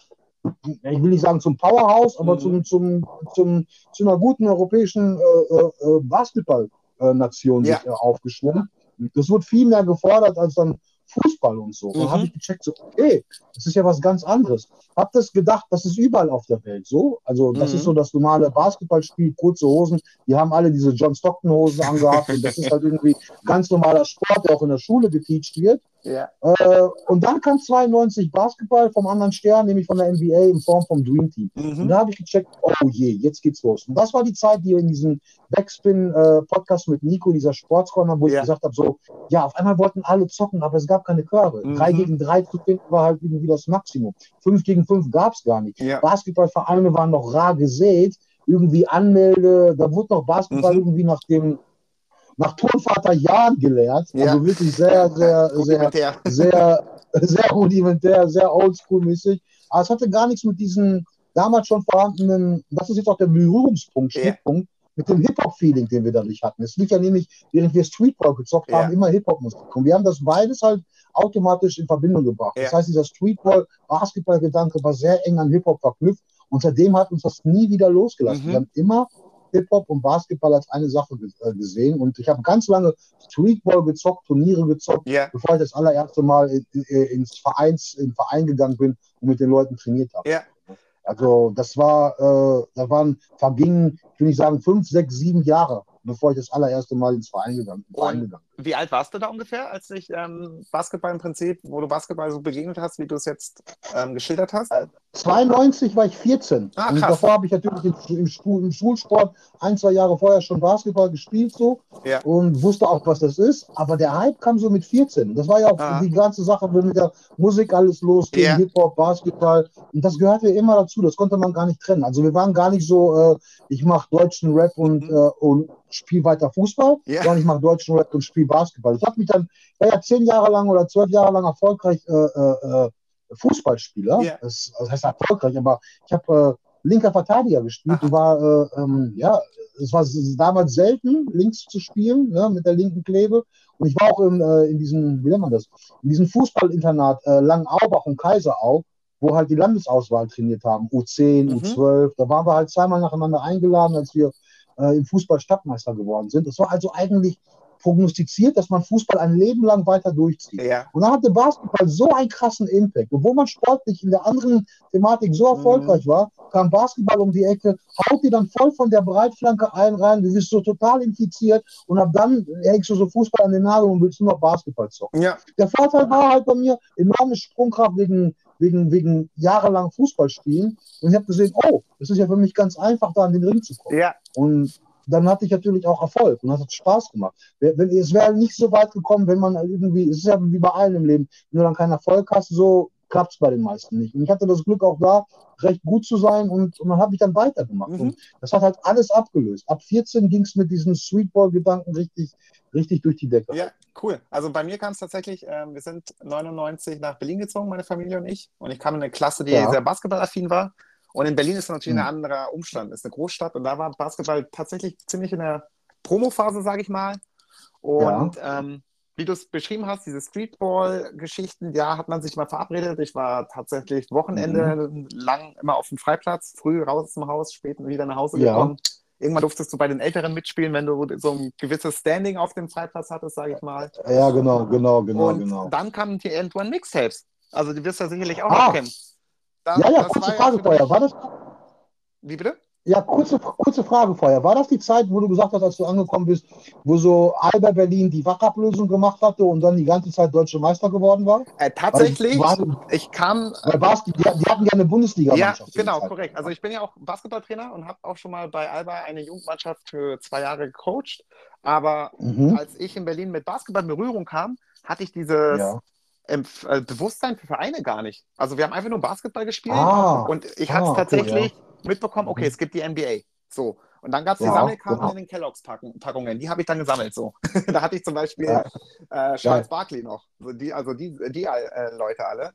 ich will nicht sagen zum Powerhouse, aber Mhm. zum, zum, zum, zu einer guten europäischen äh, äh, Basketball-Nation Ja. sich äh, aufgeschwungen. Das wird viel mehr gefordert als dann Fußball und so. Und Mhm. dann habe ich gecheckt, so, okay, das ist ja was ganz anderes. Hab das gedacht, das ist überall auf der Welt so. Also das Mhm. ist so das normale Basketballspiel, kurze Hosen. Die haben alle diese John Stockton-Hosen angehabt und das ist halt irgendwie ganz normaler Sport, der auch in der Schule geteacht wird. Ja. Äh, und dann kam 92 Basketball vom anderen Stern, nämlich von der NBA in Form vom Dream Team. Und Mhm. da habe ich gecheckt, oh je, jetzt geht's los. Und das war die Zeit, die in diesem Backspin-Podcast mit Nico, dieser Sportscorner, wo ich Ja. gesagt habe, so, ja, auf einmal wollten alle zocken, aber es gab keine Körbe. Mhm. Drei gegen drei zu finden war halt irgendwie das Maximum. Fünf gegen fünf gab's gar nicht. Ja. Basketballvereine waren noch rar gesät, irgendwie Anmelde, da wurde noch Basketball Mhm. irgendwie nach dem nach Turnvater Jahren gelehrt. Ja. Also wirklich sehr, sehr, sehr, sehr, sehr rudimentär, sehr oldschool-mäßig. Aber es hatte gar nichts mit diesen damals schon vorhandenen, das ist jetzt auch der Berührungspunkt. Schnittpunkt, mit dem Hip-Hop-Feeling, den wir dadurch hatten. Es lief ja nämlich, während wir Streetball gezockt Ja. haben, immer Hip-Hop-Musik. Und wir haben das beides halt automatisch in Verbindung gebracht. Das Ja. heißt, dieser Streetball-Basketball-Gedanke war sehr eng an Hip-Hop verknüpft. Und seitdem hat uns das nie wieder losgelassen. Mhm. Wir haben immer Hip-Hop und Basketball als eine Sache äh, gesehen. Und ich habe ganz lange Streetball gezockt, Turniere gezockt, Ja. bevor ich das allererste Mal in, in, ins Vereins, in den Verein gegangen bin und mit den Leuten trainiert habe. Ja. Also das war, äh, da waren, vergingen, ich will nicht sagen, fünf, sechs, sieben Jahre, bevor ich das allererste Mal ins Verein gegangen, Verein gegangen bin. Wie alt warst du da ungefähr, als dich ähm, Basketball im Prinzip, wo du Basketball so begegnet hast, wie du es jetzt ähm, geschildert hast? 92 war ich 14. Ah, und krass. davor habe ich natürlich im, Schul- im Schulsport ein, zwei Jahre vorher schon Basketball gespielt so Ja. und wusste auch, was das ist. Aber der Hype kam so mit 14. Das war ja auch Ah. die ganze Sache, wo mit der Musik alles losging, Ja. Hip-Hop, Basketball. Und das gehörte immer dazu. Das konnte man gar nicht trennen. Also wir waren gar nicht so, äh, ich mache deutschen Rap und, Mhm. äh, und spiele weiter Fußball, Ja. sondern ich mache deutschen Rap und spiele Basketball. Ich habe mich dann, ich war ja zehn Jahre lang oder zwölf Jahre lang erfolgreich äh, äh, äh, Fußballspieler. Ja. Das, das heißt erfolgreich, aber ich habe äh, linker Verteidiger gespielt. Und war, äh, ähm, ja, es war damals selten, links zu spielen, ne, mit der linken Klebe. Und ich war auch in, äh, in diesem, wie nennt man das, in diesem Fußballinternat Langenaubach und Kaiserau, wo halt die Landesauswahl trainiert haben, U10, Mhm. U12. Da waren wir halt zweimal nacheinander eingeladen, als wir äh, im Fußball Stadtmeister geworden sind. Das war also eigentlich prognostiziert, dass man Fußball ein Leben lang weiter durchzieht. Ja. Und dann hatte Basketball so einen krassen Impact. Obwohl man sportlich in der anderen Thematik so Mhm. erfolgreich war, kam Basketball um die Ecke, haut dir dann voll von der Breitflanke ein rein, du wirst so total infiziert und ab dann hängst du so Fußball an den Nagel und willst nur noch Basketball zocken. Ja. Der Vorteil war halt bei mir enorme Sprungkraft wegen, wegen, wegen jahrelang Fußballspielen. Und ich habe gesehen, oh, das ist ja für mich ganz einfach, da an den Ring zu kommen. Ja. Und dann hatte ich natürlich auch Erfolg und das hat Spaß gemacht. Wenn, es wäre nicht so weit gekommen, wenn man irgendwie, es ist ja wie bei allen im Leben, wenn du dann keinen Erfolg hast, so klappt es bei den meisten nicht. Und ich hatte das Glück auch da, recht gut zu sein und, und dann habe ich dann weitergemacht. Mhm. Und das hat halt alles abgelöst. Ab 14 ging es mit diesen Sweetball-Gedanken richtig, richtig durch die Decke. Ja, cool. Also bei mir kam es tatsächlich, ähm, wir sind 99 nach Berlin gezogen, meine Familie und ich. Und ich kam in eine Klasse, die Ja. sehr basketballaffin war. Und in Berlin ist natürlich Mhm. ein anderer Umstand, ist eine Großstadt und da war Basketball tatsächlich ziemlich in der Promophase, sage ich mal. Und ähm, wie du es beschrieben hast, diese Streetball-Geschichten, ja, hat man sich mal verabredet. Ich war tatsächlich Wochenende Mhm. lang immer auf dem Freiplatz, früh raus zum Haus, spät wieder nach Hause Ja. gekommen. Irgendwann durftest du bei den Älteren mitspielen, wenn du so ein gewisses Standing auf dem Freiplatz hattest, sage ich mal. Ja, genau, genau, genau, und genau. dann kamen die End-One Mixtapes. Also die wirst du ja sicherlich auch Ah. noch kennen. Da- Ja, ja, das kurze Frage vorher. War das, Wie bitte? Ja, kurze, kurze Frage vorher. War das die Zeit, wo du gesagt hast, als du angekommen bist, wo so Alba Berlin die Wachablösung gemacht hatte und dann die ganze Zeit deutsche Meister geworden war? Äh, tatsächlich, Weil, ich kam weil Bas, die, die hatten ja eine Bundesliga. Ja, genau, korrekt. Also ich bin ja auch Basketballtrainer und habe auch schon mal bei Alba eine Jugendmannschaft für zwei Jahre gecoacht. Aber Mhm. als ich in Berlin mit Basketball in Berührung kam, hatte ich dieses Ja. Äh, Bewusstsein für Vereine gar nicht. Also wir haben einfach nur Basketball gespielt Ah, und ich ah, hatte es cool, tatsächlich mitbekommen, okay, Mhm. es gibt die NBA. So. Und dann gab es die Ja, Sammelkarten genau. in den Kelloggs-Packungen. Die habe ich dann gesammelt. So. da hatte ich zum Beispiel Ja. äh, Charles Barkley noch. So die, also die, die äh, Leute alle.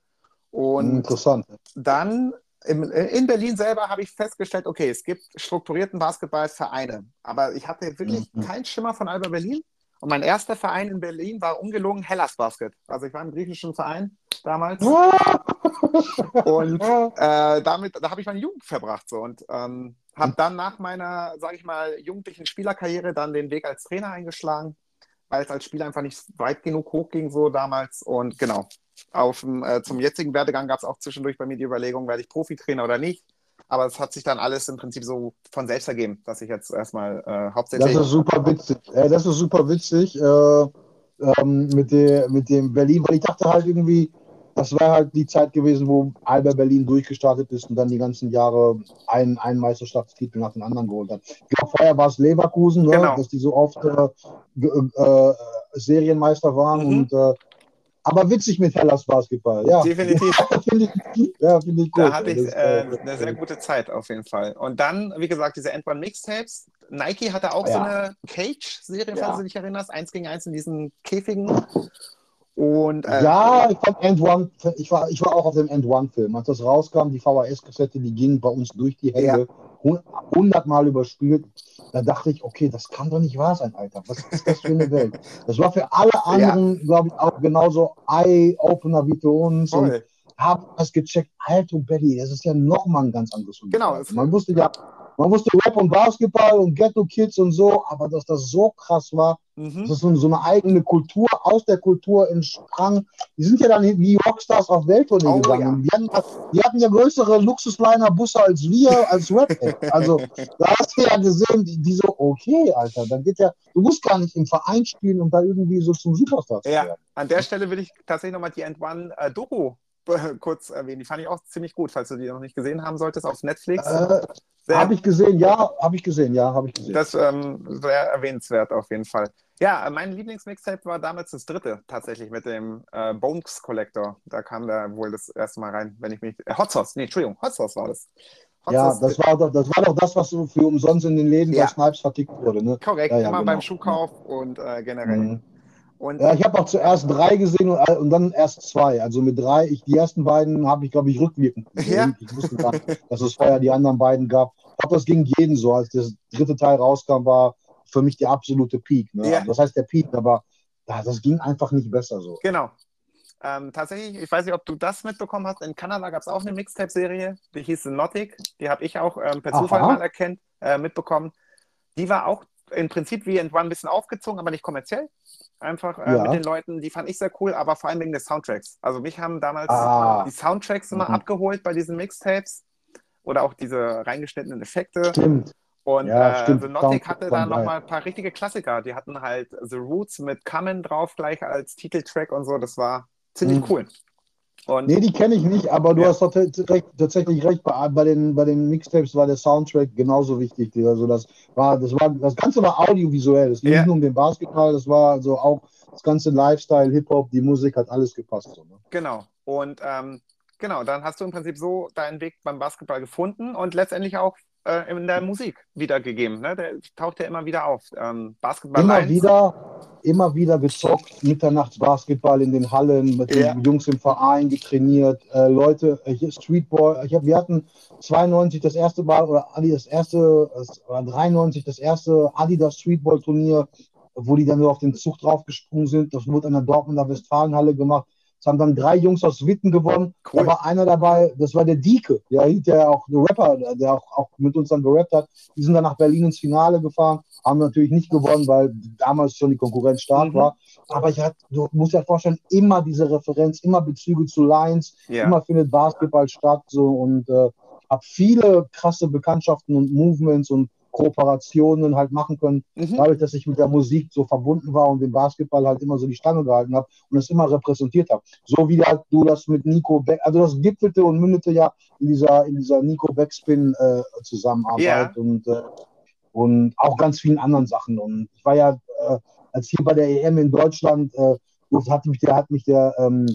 Und Interessant. dann im, in Berlin selber habe ich festgestellt, okay, es gibt strukturierten Basketballvereine, aber ich hatte wirklich Mhm. keinen Schimmer von Alba Berlin. Und mein erster Verein in Berlin war ungelogen Hellas Basket. Also ich war im griechischen Verein damals und äh, damit, da habe ich meine Jugend verbracht so und ähm, habe dann nach meiner, sage ich mal, jugendlichen Spielerkarriere dann den Weg als Trainer eingeschlagen, weil es als Spieler einfach nicht weit genug hochging so damals und genau. Auf äh, zum jetzigen Werdegang gab es auch zwischendurch bei mir die Überlegung, werde ich Profitrainer oder nicht. Aber es hat sich dann alles im Prinzip so von selbst ergeben, dass ich jetzt erstmal äh, Das hauptsächlich. ist super witzig. Äh, das ist super witzig äh, ähm, mit, der, mit dem Berlin, weil ich dachte halt irgendwie, das wäre halt die Zeit gewesen, wo Alba Berlin durchgestartet ist und dann die ganzen Jahre einen, einen Meisterschaftstitel nach dem anderen geholt hat. Ich glaube, vorher war es Leverkusen, ne, Genau. dass die so oft äh, äh, Serienmeister waren. Mhm. Und, äh, aber witzig mit Hellas Basketball, ja. Definitiv. Finde ich, ja, finde ich gut. Da hatte ich Das, äh, äh, eine sehr gute Zeit auf jeden Fall. Und dann, wie gesagt, diese End One Mixtapes. Nike hatte auch so Ja. eine Cage-Serie, Ja. falls du dich erinnerst. Eins gegen eins in diesen Käfigen. Und äh, Ja, ich, fand End One, ich, war, ich war auch auf dem End One-Film. Als das rauskam, die VHS-Kassette, die ging bei uns durch die Hände, hundertmal überspielt. Da dachte ich, okay, das kann doch nicht wahr sein, Alter. Was ist das für eine Welt? Das war für alle anderen, glaube ich, auch genauso Eye-Opener wie für uns. Haben das gecheckt. Alto Belly, das ist ja nochmal ein ganz anderes Genau. Man wusste ja, man wusste Rap und Basketball und Ghetto Kids und so, aber dass das so krass war, Mhm. dass so, eine eigene Kultur aus der Kultur entsprang. Die sind ja dann wie Rockstars auf Welttournee Oh, gegangen. ja. Und Die, hatten, die hatten ja größere Luxusliner-Busse als wir, als Rap. Also da hast du ja gesehen, die, die so, okay, Alter, dann geht ja, du musst gar nicht im Verein spielen, um da irgendwie so zum Superstar zu Ja, werden. an der Stelle will ich tatsächlich nochmal die End One äh, Doku kurz erwähnen. Die fand ich auch ziemlich gut, falls du die noch nicht gesehen haben solltest, auf Netflix. Äh, habe ich gesehen, ja, habe ich gesehen, ja, habe ich gesehen. Das ähm, sehr erwähnenswert auf jeden Fall. Ja, mein Lieblingsmixtape war damals das dritte, tatsächlich mit dem äh, Bones Collector. Da kam da wohl das erste Mal rein, wenn ich mich. Äh, Hot Sauce, nee, Entschuldigung, Hot Sauce war das. Hot ja, Sauce, das war, doch, das war doch das, was so für umsonst in den Läden Ja. bei Snipes vertickt wurde. Ne? korrekt, Ja, ja, immer genau. beim Schuhkauf und äh, generell. Mhm. Und Ja, ich habe auch zuerst drei gesehen und, und dann erst zwei. Also mit drei, ich, die ersten beiden habe ich, glaube ich, rückwirkend gesehen. Ich wusste gar nicht, dass es vorher die anderen beiden gab. Ich glaube, das ging jeden so. Als das dritte Teil rauskam, war für mich der absolute Peak. Ne? Ja. Das heißt der Peak, aber ja, das ging einfach nicht besser so. Genau. Ähm, tatsächlich, ich weiß nicht, ob du das mitbekommen hast. In Kanada gab es auch eine Mixtape-Serie, die hieß The Nautic. Die habe ich auch ähm, per Aha. Zufall mal erkennt, äh, mitbekommen. Die war auch im Prinzip wie End One ein bisschen aufgezogen, aber nicht kommerziell. Einfach äh, Ja. mit den Leuten, die fand ich sehr cool, aber vor allem wegen des Soundtracks. Also mich haben damals Ah. die Soundtracks immer Mhm. abgeholt bei diesen Mixtapes oder auch diese reingeschnittenen Effekte. Stimmt. Und Ja, äh, stimmt. The Nautic hatte da nochmal ein paar richtige Klassiker. Die hatten halt The Roots mit Common drauf gleich als Titeltrack und so. Das war ziemlich Mhm. cool. Und Nee, die kenne ich nicht, aber du Ja. hast tatsächlich recht. Bei, bei, den, bei den Mixtapes war der Soundtrack genauso wichtig. Also das war, das war, das Ganze war audiovisuell. Es ging Ja. nicht nur um den Basketball, das war also auch das ganze Lifestyle, Hip-Hop, die Musik hat alles gepasst. So, ne? genau. Und ähm, genau, dann hast du im Prinzip so deinen Weg beim Basketball gefunden und letztendlich auch äh, in der Musik wiedergegeben. Ne? Der taucht ja immer wieder auf. Ähm, Basketball Immer 1. wieder, immer wieder gezockt, Mitternachtsbasketball in den Hallen, mit Ja. den Jungs im Verein getrainiert, äh, Leute, äh, hier Streetball. Ich hab, wir hatten 92 das erste Mal oder Adi das erste, oder 93 das erste Adidas Streetball Turnier, wo die dann nur auf den Zug draufgesprungen sind. Das wurde an der Dortmunder Westfalenhalle gemacht. Es haben dann drei Jungs aus Witten gewonnen. Cool. Da war einer dabei, das war der Dieke, der auch der Rapper, der auch, auch mit uns dann gerappt hat. Die sind dann nach Berlin ins Finale gefahren, haben natürlich nicht gewonnen, weil damals schon die Konkurrenz stark Mhm. war. Aber ich hatte, du musst dir vorstellen, immer diese Referenz, immer Bezüge zu Lions, Ja. immer findet Basketball statt so und äh, habe viele krasse Bekanntschaften und Movements und Kooperationen halt machen können, Mhm. dadurch, dass ich mit der Musik so verbunden war und den Basketball halt immer so die Stange gehalten habe und es immer repräsentiert habe. So wie halt du das mit Nico Beck, also das gipfelte und mündete ja in dieser, in dieser Nico Backspin äh, Zusammenarbeit Ja. und, äh, und auch ganz vielen anderen Sachen. Und ich war ja, äh, als hier bei der EM in Deutschland, äh, hat mich der, hat mich der, ähm,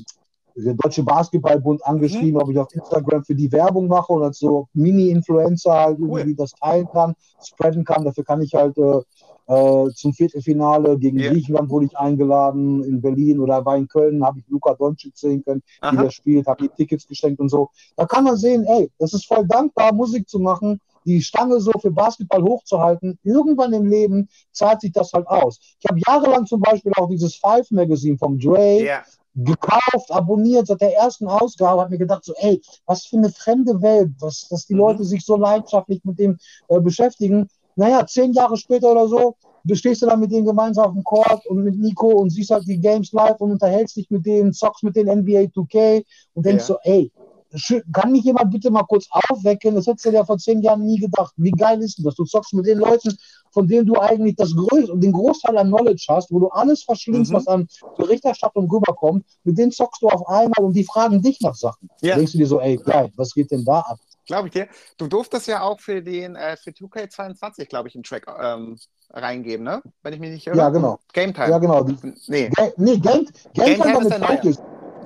der Deutsche Basketballbund Mhm. angeschrieben, ob ich auf Instagram für die Werbung mache und als so Mini-Influencer halt Cool. irgendwie das teilen kann, spreaden kann. Dafür kann ich halt äh, äh, zum Viertelfinale gegen Ja. Griechenland wurde ich eingeladen, in Berlin oder war in Köln, habe ich Luka Doncic sehen können, wie Aha. der spielt, habe die Tickets geschenkt und so. Da kann man sehen, ey, das ist voll dankbar, Musik zu machen, die Stange so für Basketball hochzuhalten. Irgendwann im Leben zahlt sich das halt aus. Ich habe jahrelang zum Beispiel auch dieses Five Magazine vom Dre Ja. gekauft, abonniert seit der ersten Ausgabe, habe mir gedacht, so, ey, was für eine fremde Welt, was, dass die Mhm. Leute sich so leidenschaftlich mit dem äh, beschäftigen. Naja, zehn Jahre später oder so, bestehst du dann mit denen gemeinsam auf dem Court und mit Nico und siehst halt die Games live und unterhältst dich mit denen, zockst mit den NBA 2K und denkst Ja. so, ey, kann mich jemand bitte mal kurz aufwecken? Das hättest du dir vor zehn Jahren nie gedacht. Wie geil ist denn das? Du zockst mit den Leuten, von denen du eigentlich das größte den Großteil an Knowledge hast, wo du alles verschlingst, Mhm. was an Berichterstattung rüberkommt, mit denen zockst du auf einmal und die fragen dich nach Sachen. Ja. Da denkst du dir so, ey, geil, was geht denn da ab? Glaube ich dir. Du durftest ja auch für den äh, für 2K22, glaube ich, einen Track ähm, reingeben, ne? Wenn ich mich nicht irre. Ja, genau. Game Time. Ja, genau. Nee, Ga- nee, Game, Game, Game Time Time ist der neue.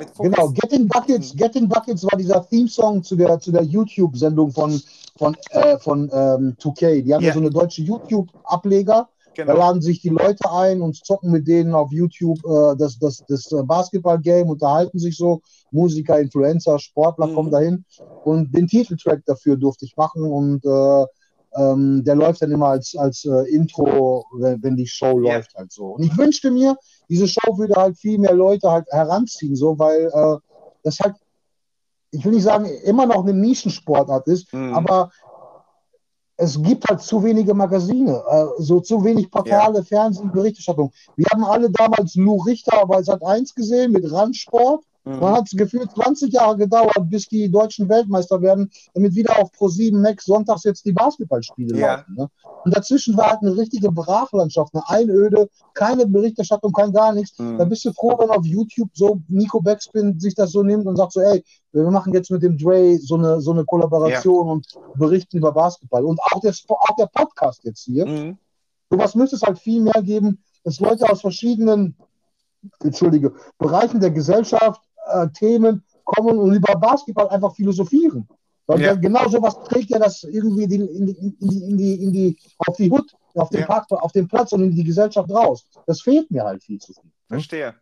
Mit Fokus. Genau, Getting Buckets, Getting Buckets war dieser Theme-Song zu der, zu der YouTube-Sendung von, von, äh, von ähm, 2K. Die haben ja Ja. so eine deutsche YouTube-Ableger. Da Genau. laden sich die Leute ein und zocken mit denen auf YouTube äh, das, das, das äh, Basketball-Game, unterhalten sich so. Musiker, Influencer, Sportler Mhm. kommen dahin. Und den Titeltrack dafür durfte ich machen und äh, ähm, der läuft dann immer als, als äh, Intro, wenn, wenn die Show Ja. läuft halt so. Und ich wünschte mir, diese Show würde halt viel mehr Leute halt heranziehen, so, weil äh, das halt, ich will nicht sagen, immer noch eine Nischensportart ist, Mhm. aber es gibt halt zu wenige Magazine, äh, so zu wenig Portale, Fernsehen, Berichterstattung. Wir haben alle damals Lou Richter bei Sat 1 gesehen mit Randsport. Mhm. Man hat es gefühlt 20 Jahre gedauert, bis die deutschen Weltmeister werden, damit wieder auf Pro7 Max sonntags jetzt die Basketballspiele Ja. laufen. Ne? Und dazwischen war halt eine richtige Brachlandschaft, eine Einöde, keine Berichterstattung, kein gar nichts. Mhm. Da bist du froh, wenn auf YouTube so Nico Backspin sich das so nimmt und sagt so, ey, wir machen jetzt mit dem Dre so eine, so eine Kollaboration und berichten über Basketball. Und auch der, auch der Podcast jetzt hier. Mhm. Sowas müsste es halt viel mehr geben, dass Leute aus verschiedenen, entschuldige, Bereichen der Gesellschaft, äh, Themen kommen und über Basketball einfach philosophieren. Weil Ja. genau sowas trägt ja das irgendwie in, die, in, in, die, in die, auf die Hut, auf den Ja. Park, auf den Platz und in die Gesellschaft raus. Das fehlt mir halt viel zu viel. Verstehe.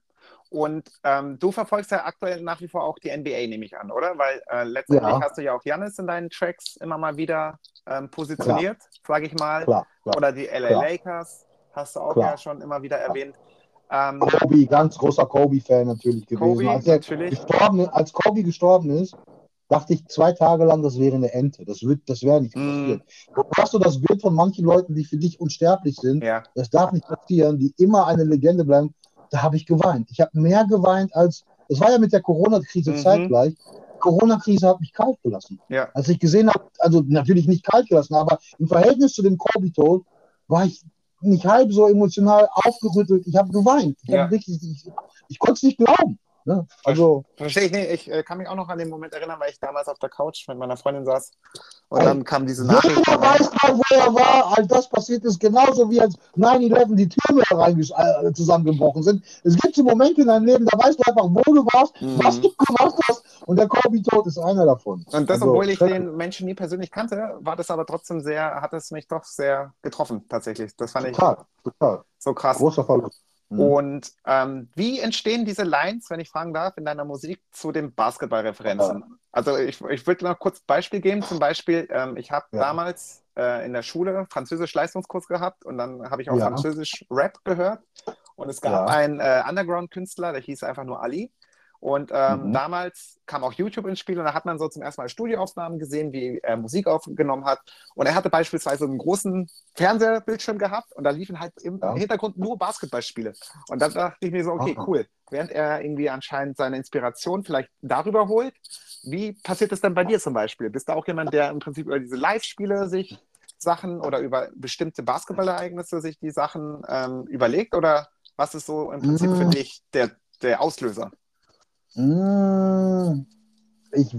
Und ähm, du verfolgst ja aktuell nach wie vor auch die NBA, nehme ich an, oder? Weil äh, letztendlich Ja. hast du ja auch Janis in deinen Tracks immer mal wieder ähm, positioniert, sage ich mal. Klar, klar. Oder die LA Klar. Lakers hast du auch ja schon immer wieder erwähnt. Ähm, Kobe, ganz großer Kobe-Fan natürlich gewesen. Kobe, als, er natürlich. gestorben, ist- als Kobe gestorben ist, dachte ich zwei Tage lang, das wäre eine Ente. Das, wird, das wäre nicht Mm. passiert. Du hast du das Bild von manchen Leuten, die für dich unsterblich sind. Ja, Das darf nicht passieren, die immer eine Legende bleiben. Da habe ich geweint. Ich habe mehr geweint als, das war ja mit der Corona-Krise Mhm. zeitgleich. Corona-Krise hat mich kalt gelassen. ja. Als ich gesehen habe, also natürlich nicht kalt gelassen, aber im Verhältnis zu dem Kobe-Tod war ich nicht halb so emotional aufgerüttelt. Ich habe geweint. Ich, Ja. hab wirklich, ich, ich konnte es nicht glauben. Ne? Also, Verstehe ich nicht. Ich äh, kann mich auch noch an den Moment erinnern, weil ich damals auf der Couch mit meiner Freundin saß und dann kam diese Nachricht. jeder weiß mal, wo er war, als das passiert ist, genauso wie als 9-11 die Türme äh, zusammengebrochen sind. Es gibt so Momente in deinem Leben, da weißt du einfach, wo du warst, Mhm. was du gemacht hast und der Kobe Toad ist einer davon. Und das, Also, obwohl ich den Menschen nie persönlich kannte, war das aber trotzdem sehr, hat es mich doch sehr getroffen, tatsächlich. Das fand ich Total, total. so krass. Großer Verlust. Mhm. Und ähm, wie entstehen diese Lines, wenn ich fragen darf, in deiner Musik zu den Basketballreferenzen? Also ich, ich würde noch kurz Beispiel geben. Zum Beispiel, ähm, ich habe Ja. damals äh, in der Schule Französisch-Leistungskurs gehabt und dann habe ich auch Ja. Französisch-Rap gehört. Und es gab Ja. einen äh, Underground-Künstler, der hieß einfach nur Ali. Und ähm, Mhm. damals kam auch YouTube ins Spiel und da hat man so zum ersten Mal Studioaufnahmen gesehen, wie er Musik aufgenommen hat. Und er hatte beispielsweise einen großen Fernsehbildschirm gehabt und da liefen halt im Ja. Hintergrund nur Basketballspiele. Und dann dachte ich mir so, okay, Aha. cool. Während er irgendwie anscheinend seine Inspiration vielleicht darüber holt, wie passiert es dann bei dir zum Beispiel? Bist du auch jemand, der im Prinzip über diese Live-Spiele sich Sachen oder über bestimmte Basketballereignisse sich die Sachen ähm, überlegt? Oder was ist so im Prinzip für Mm. dich der, der Auslöser? Mm, Ich,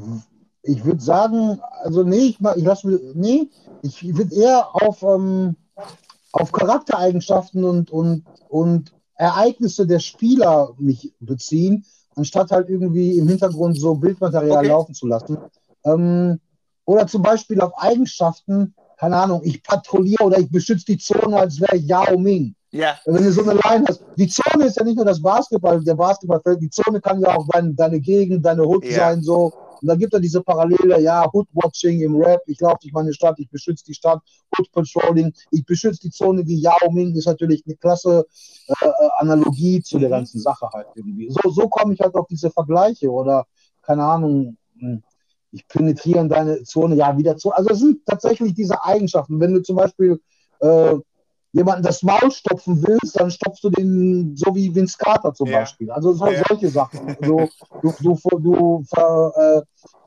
ich würde sagen, also nee, ich, ich lasse mir, nee, ich würde eher auf, ähm, auf Charaktereigenschaften und, und, und Ereignisse der Spieler mich beziehen, anstatt halt irgendwie im Hintergrund so Bildmaterial Okay. laufen zu lassen. Ähm, oder zum Beispiel auf Eigenschaften, keine Ahnung, ich patrouilliere oder ich beschütze die Zone, als wäre ich Yao Ming. Ja, Wenn du so eine Line hast, die Zone ist ja nicht nur das Basketball, der Basketballfeld, die Zone kann ja auch dein, deine Gegend, deine Hood Ja. sein, so. Und da gibt es diese Parallele, ja, Hood-Watching im Rap, ich laufe durch meine Stadt, ich beschütze die Stadt, Hood-Patrolling, ich beschütze die Zone wie Yao Ming, ist natürlich eine klasse äh, äh, Analogie zu der ganzen Sache halt irgendwie. So, so komme ich halt auf diese Vergleiche oder, keine Ahnung, hm, ich penetriere in deine Zone, ja, wieder zu. Also es sind tatsächlich diese Eigenschaften. Wenn du zum Beispiel äh, jemanden das Maul stopfen willst, dann stopfst du den so wie Vince Carter zum Ja. Beispiel. Also so, Ja. solche Sachen. Du, du, du, du ver, äh,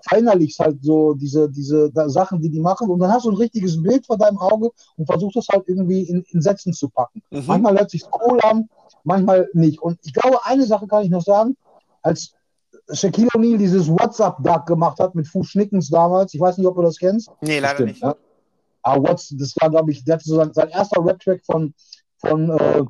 verinnerlichst halt so diese, diese da, Sachen, die die machen und dann hast du ein richtiges Bild vor deinem Auge und versuchst es halt irgendwie in, in Sätzen zu packen. Mhm. Manchmal hört sich cool an, manchmal nicht. Und ich glaube, eine Sache kann ich noch sagen, als Shaquille O'Neal dieses WhatsApp-Duck gemacht hat mit Fuß Schnickens damals, ich weiß nicht, ob du das kennst. nee, leider Bestimmt, nicht. ne? Aber What's, das war, glaube ich, der hatte so sein, erster Rap-Track von, von, äh,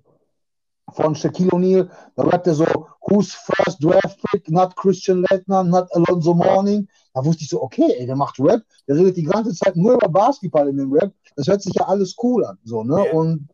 von Shaquille O'Neal. Da rappt er so, who's first draft pick, not Christian Leitner, not Alonso Morning. Da wusste ich so, okay, ey, der macht Rap, der redet die ganze Zeit nur über Basketball in dem Rap. Das hört sich ja alles cool an. So, ne? Ja. Und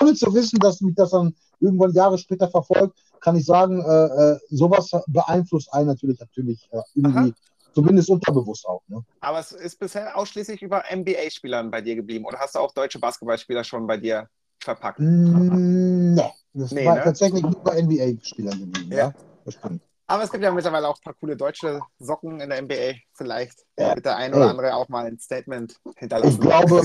ohne zu wissen, dass mich das dann irgendwann Jahre später verfolgt, kann ich sagen, äh, äh, sowas beeinflusst einen natürlich, natürlich äh, irgendwie, zumindest unterbewusst auch. Ne? Aber es ist bisher ausschließlich über NBA-Spielern bei dir geblieben. Oder hast du auch deutsche Basketballspieler schon bei dir verpackt? Mm, Nee, das Nee, war ne? tatsächlich nur bei NBA-Spielern gewesen. Ja. Ja. das stimmt. Aber es gibt ja mittlerweile auch ein paar coole deutsche Socken in der NBA. Vielleicht Ja. wird der ein oder andere auch mal ein Statement Ich hinterlassen. glaube,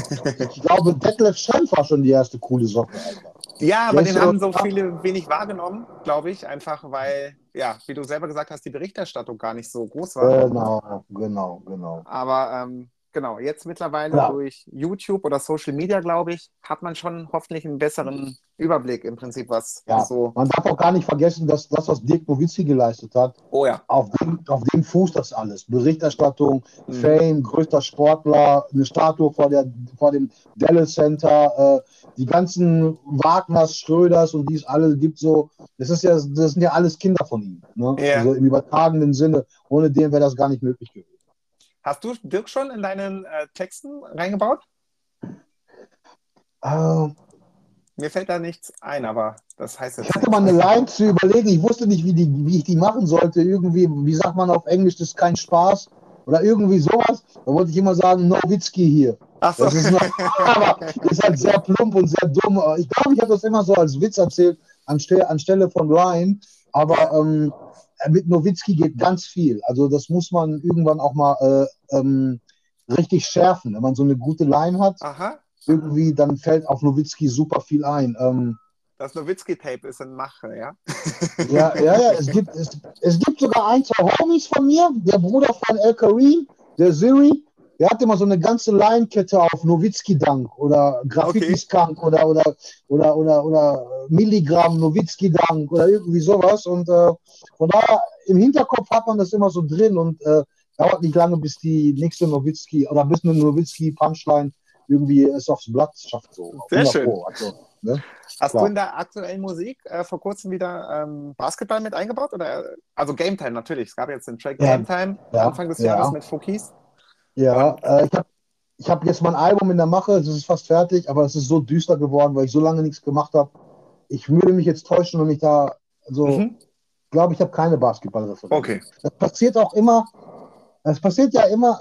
ich glaube, Detlef Schanz war schon die erste coole Socke. Alter. Ja, aber den haben so- so viele wenig wahrgenommen, glaube ich. Einfach weil, ja, wie du selber gesagt hast, die Berichterstattung gar nicht so groß war. Genau, genau, genau. Aber ähm, genau, jetzt mittlerweile Ja. durch YouTube oder Social Media, glaube ich, hat man schon hoffentlich einen besseren Überblick im Prinzip, was Ja. so. Man darf auch gar nicht vergessen, dass das, was Dirk Nowitzki geleistet hat, Oh ja. auf dem, auf dem fußt das alles. Berichterstattung, Mhm. Fame, größter Sportler, eine Statue vor, der, vor dem Dallas Center, äh, die ganzen Wagners, Schröders und die es alle gibt so, das ist ja, das sind ja alles Kinder von ihm. Ne? Ja. Also im übertragenen Sinne. Ohne den wäre das gar nicht möglich gewesen. Hast du Dirk schon in deinen äh, Texten reingebaut? Äh, Mir fällt da nichts ein, aber das heißt ich jetzt hatte mal eine Line zu überlegen, ich wusste nicht, wie, die, wie ich die machen sollte. Irgendwie, wie sagt man auf Englisch, das ist kein Spaß. Oder irgendwie sowas. Da wollte ich immer sagen, Nowitzki hier. Ach so. Das ist, noch, aber ist halt sehr plump und sehr dumm. Ich glaube, ich habe das immer so als Witz erzählt, anstelle, anstelle von Ryan. Aber ähm, mit Nowitzki geht ganz viel. Also das muss man irgendwann auch mal äh, ähm, richtig schärfen. Wenn man so eine gute Line hat, Aha. irgendwie, dann fällt auf Nowitzki super viel ein. Ähm, Das Nowitzki-Tape ist in Mache, ja? ja, ja, ja, es gibt, es, es gibt sogar ein, zwei Homies von mir, der Bruder von El Karim, der Siri, der hat immer so eine ganze Line-Kette auf Nowitzki-Dank oder Graffiti-Skunk oder, oder, oder, oder, oder Milligramm Nowitzki-Dank oder irgendwie sowas. Und äh, von daher im Hinterkopf hat man das immer so drin und äh, dauert nicht lange, bis die nächste Nowitzki oder bis eine Nowitzki-Punchline irgendwie es aufs Blatt schafft. So. Sehr 100 schön. Pro. Also, Ne? Hast Klar. du in der aktuellen Musik äh, vor kurzem wieder ähm, Basketball mit eingebaut? Oder, also Game Time natürlich. Es gab jetzt den Track Ja. Game Time Ja. Anfang des Ja. Jahres mit Fokis. Ja, äh, ich habe ich hab jetzt mein Album in der Mache, es ist fast fertig, aber es ist so düster geworden, weil ich so lange nichts gemacht habe. Ich würde mich jetzt täuschen, wenn ich da, also Mhm. glaube ich, habe keine Basketballreferenz. Okay. Das passiert auch immer, es passiert ja immer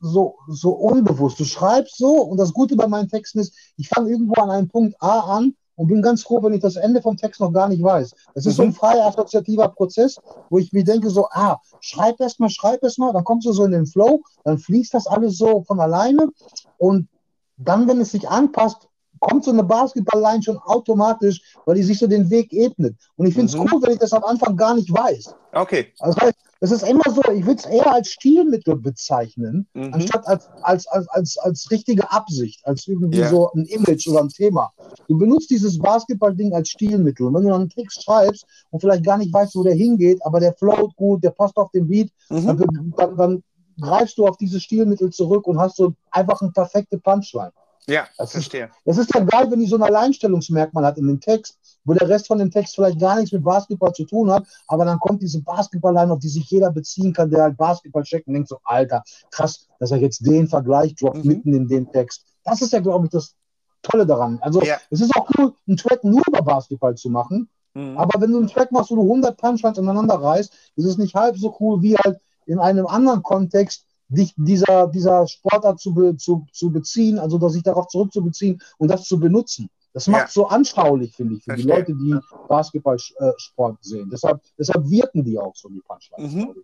so, so unbewusst. Du schreibst so und das Gute bei meinen Texten ist, ich fange irgendwo an einem Punkt A an und bin ganz froh, wenn ich das Ende vom Text noch gar nicht weiß. Es ist so ein Mhm. freier assoziativer Prozess, wo ich mir denke so, ah, schreib erst mal, schreib erst mal, dann kommst du so in den Flow, dann fließt das alles so von alleine und dann, wenn es sich anpasst, kommt so eine Basketball-Line schon automatisch, weil die sich so den Weg ebnet. Und ich finde es Mhm. cool, wenn ich das am Anfang gar nicht weiß. Okay. Das heißt, es ist immer so, ich würde es eher als Stilmittel bezeichnen, Mhm. anstatt als, als, als, als, als richtige Absicht, als irgendwie Ja. so ein Image oder ein Thema. Du benutzt dieses Basketball-Ding als Stilmittel. Und wenn du dann einen Text schreibst und vielleicht gar nicht weißt, wo der hingeht, aber der float gut, der passt auf den Beat, Mhm. dann, dann, dann greifst du auf dieses Stilmittel zurück und hast so einfach eine perfekte Punchline. Ja, Das ist- verstehe. Das ist ja geil, wenn die so ein Alleinstellungsmerkmal hat in dem Text, wo der Rest von dem Text vielleicht gar nichts mit Basketball zu tun hat, aber dann kommt diese Basketball-Line, auf die sich jeder beziehen kann, der halt Basketball checkt und denkt so, Alter, krass, dass er jetzt den Vergleich droppt Mhm. mitten in dem Text. Das ist ja, glaube ich, das Tolle daran. Also Ja. es ist auch cool, einen Track nur über Basketball zu machen, Mhm. aber wenn du einen Track machst, wo du 100 Punchlines aneinander reißt, ist es nicht halb so cool, wie halt in einem anderen Kontext dich dieser, dieser Sportart zu, be, zu, zu beziehen, also dass sich darauf zurückzubeziehen und das zu benutzen. Das macht Ja. so anschaulich, finde ich, für die Verstehe. Leute, die Basketballsport sehen. Deshalb, deshalb wirken die auch so, die Punchlines. Mhm.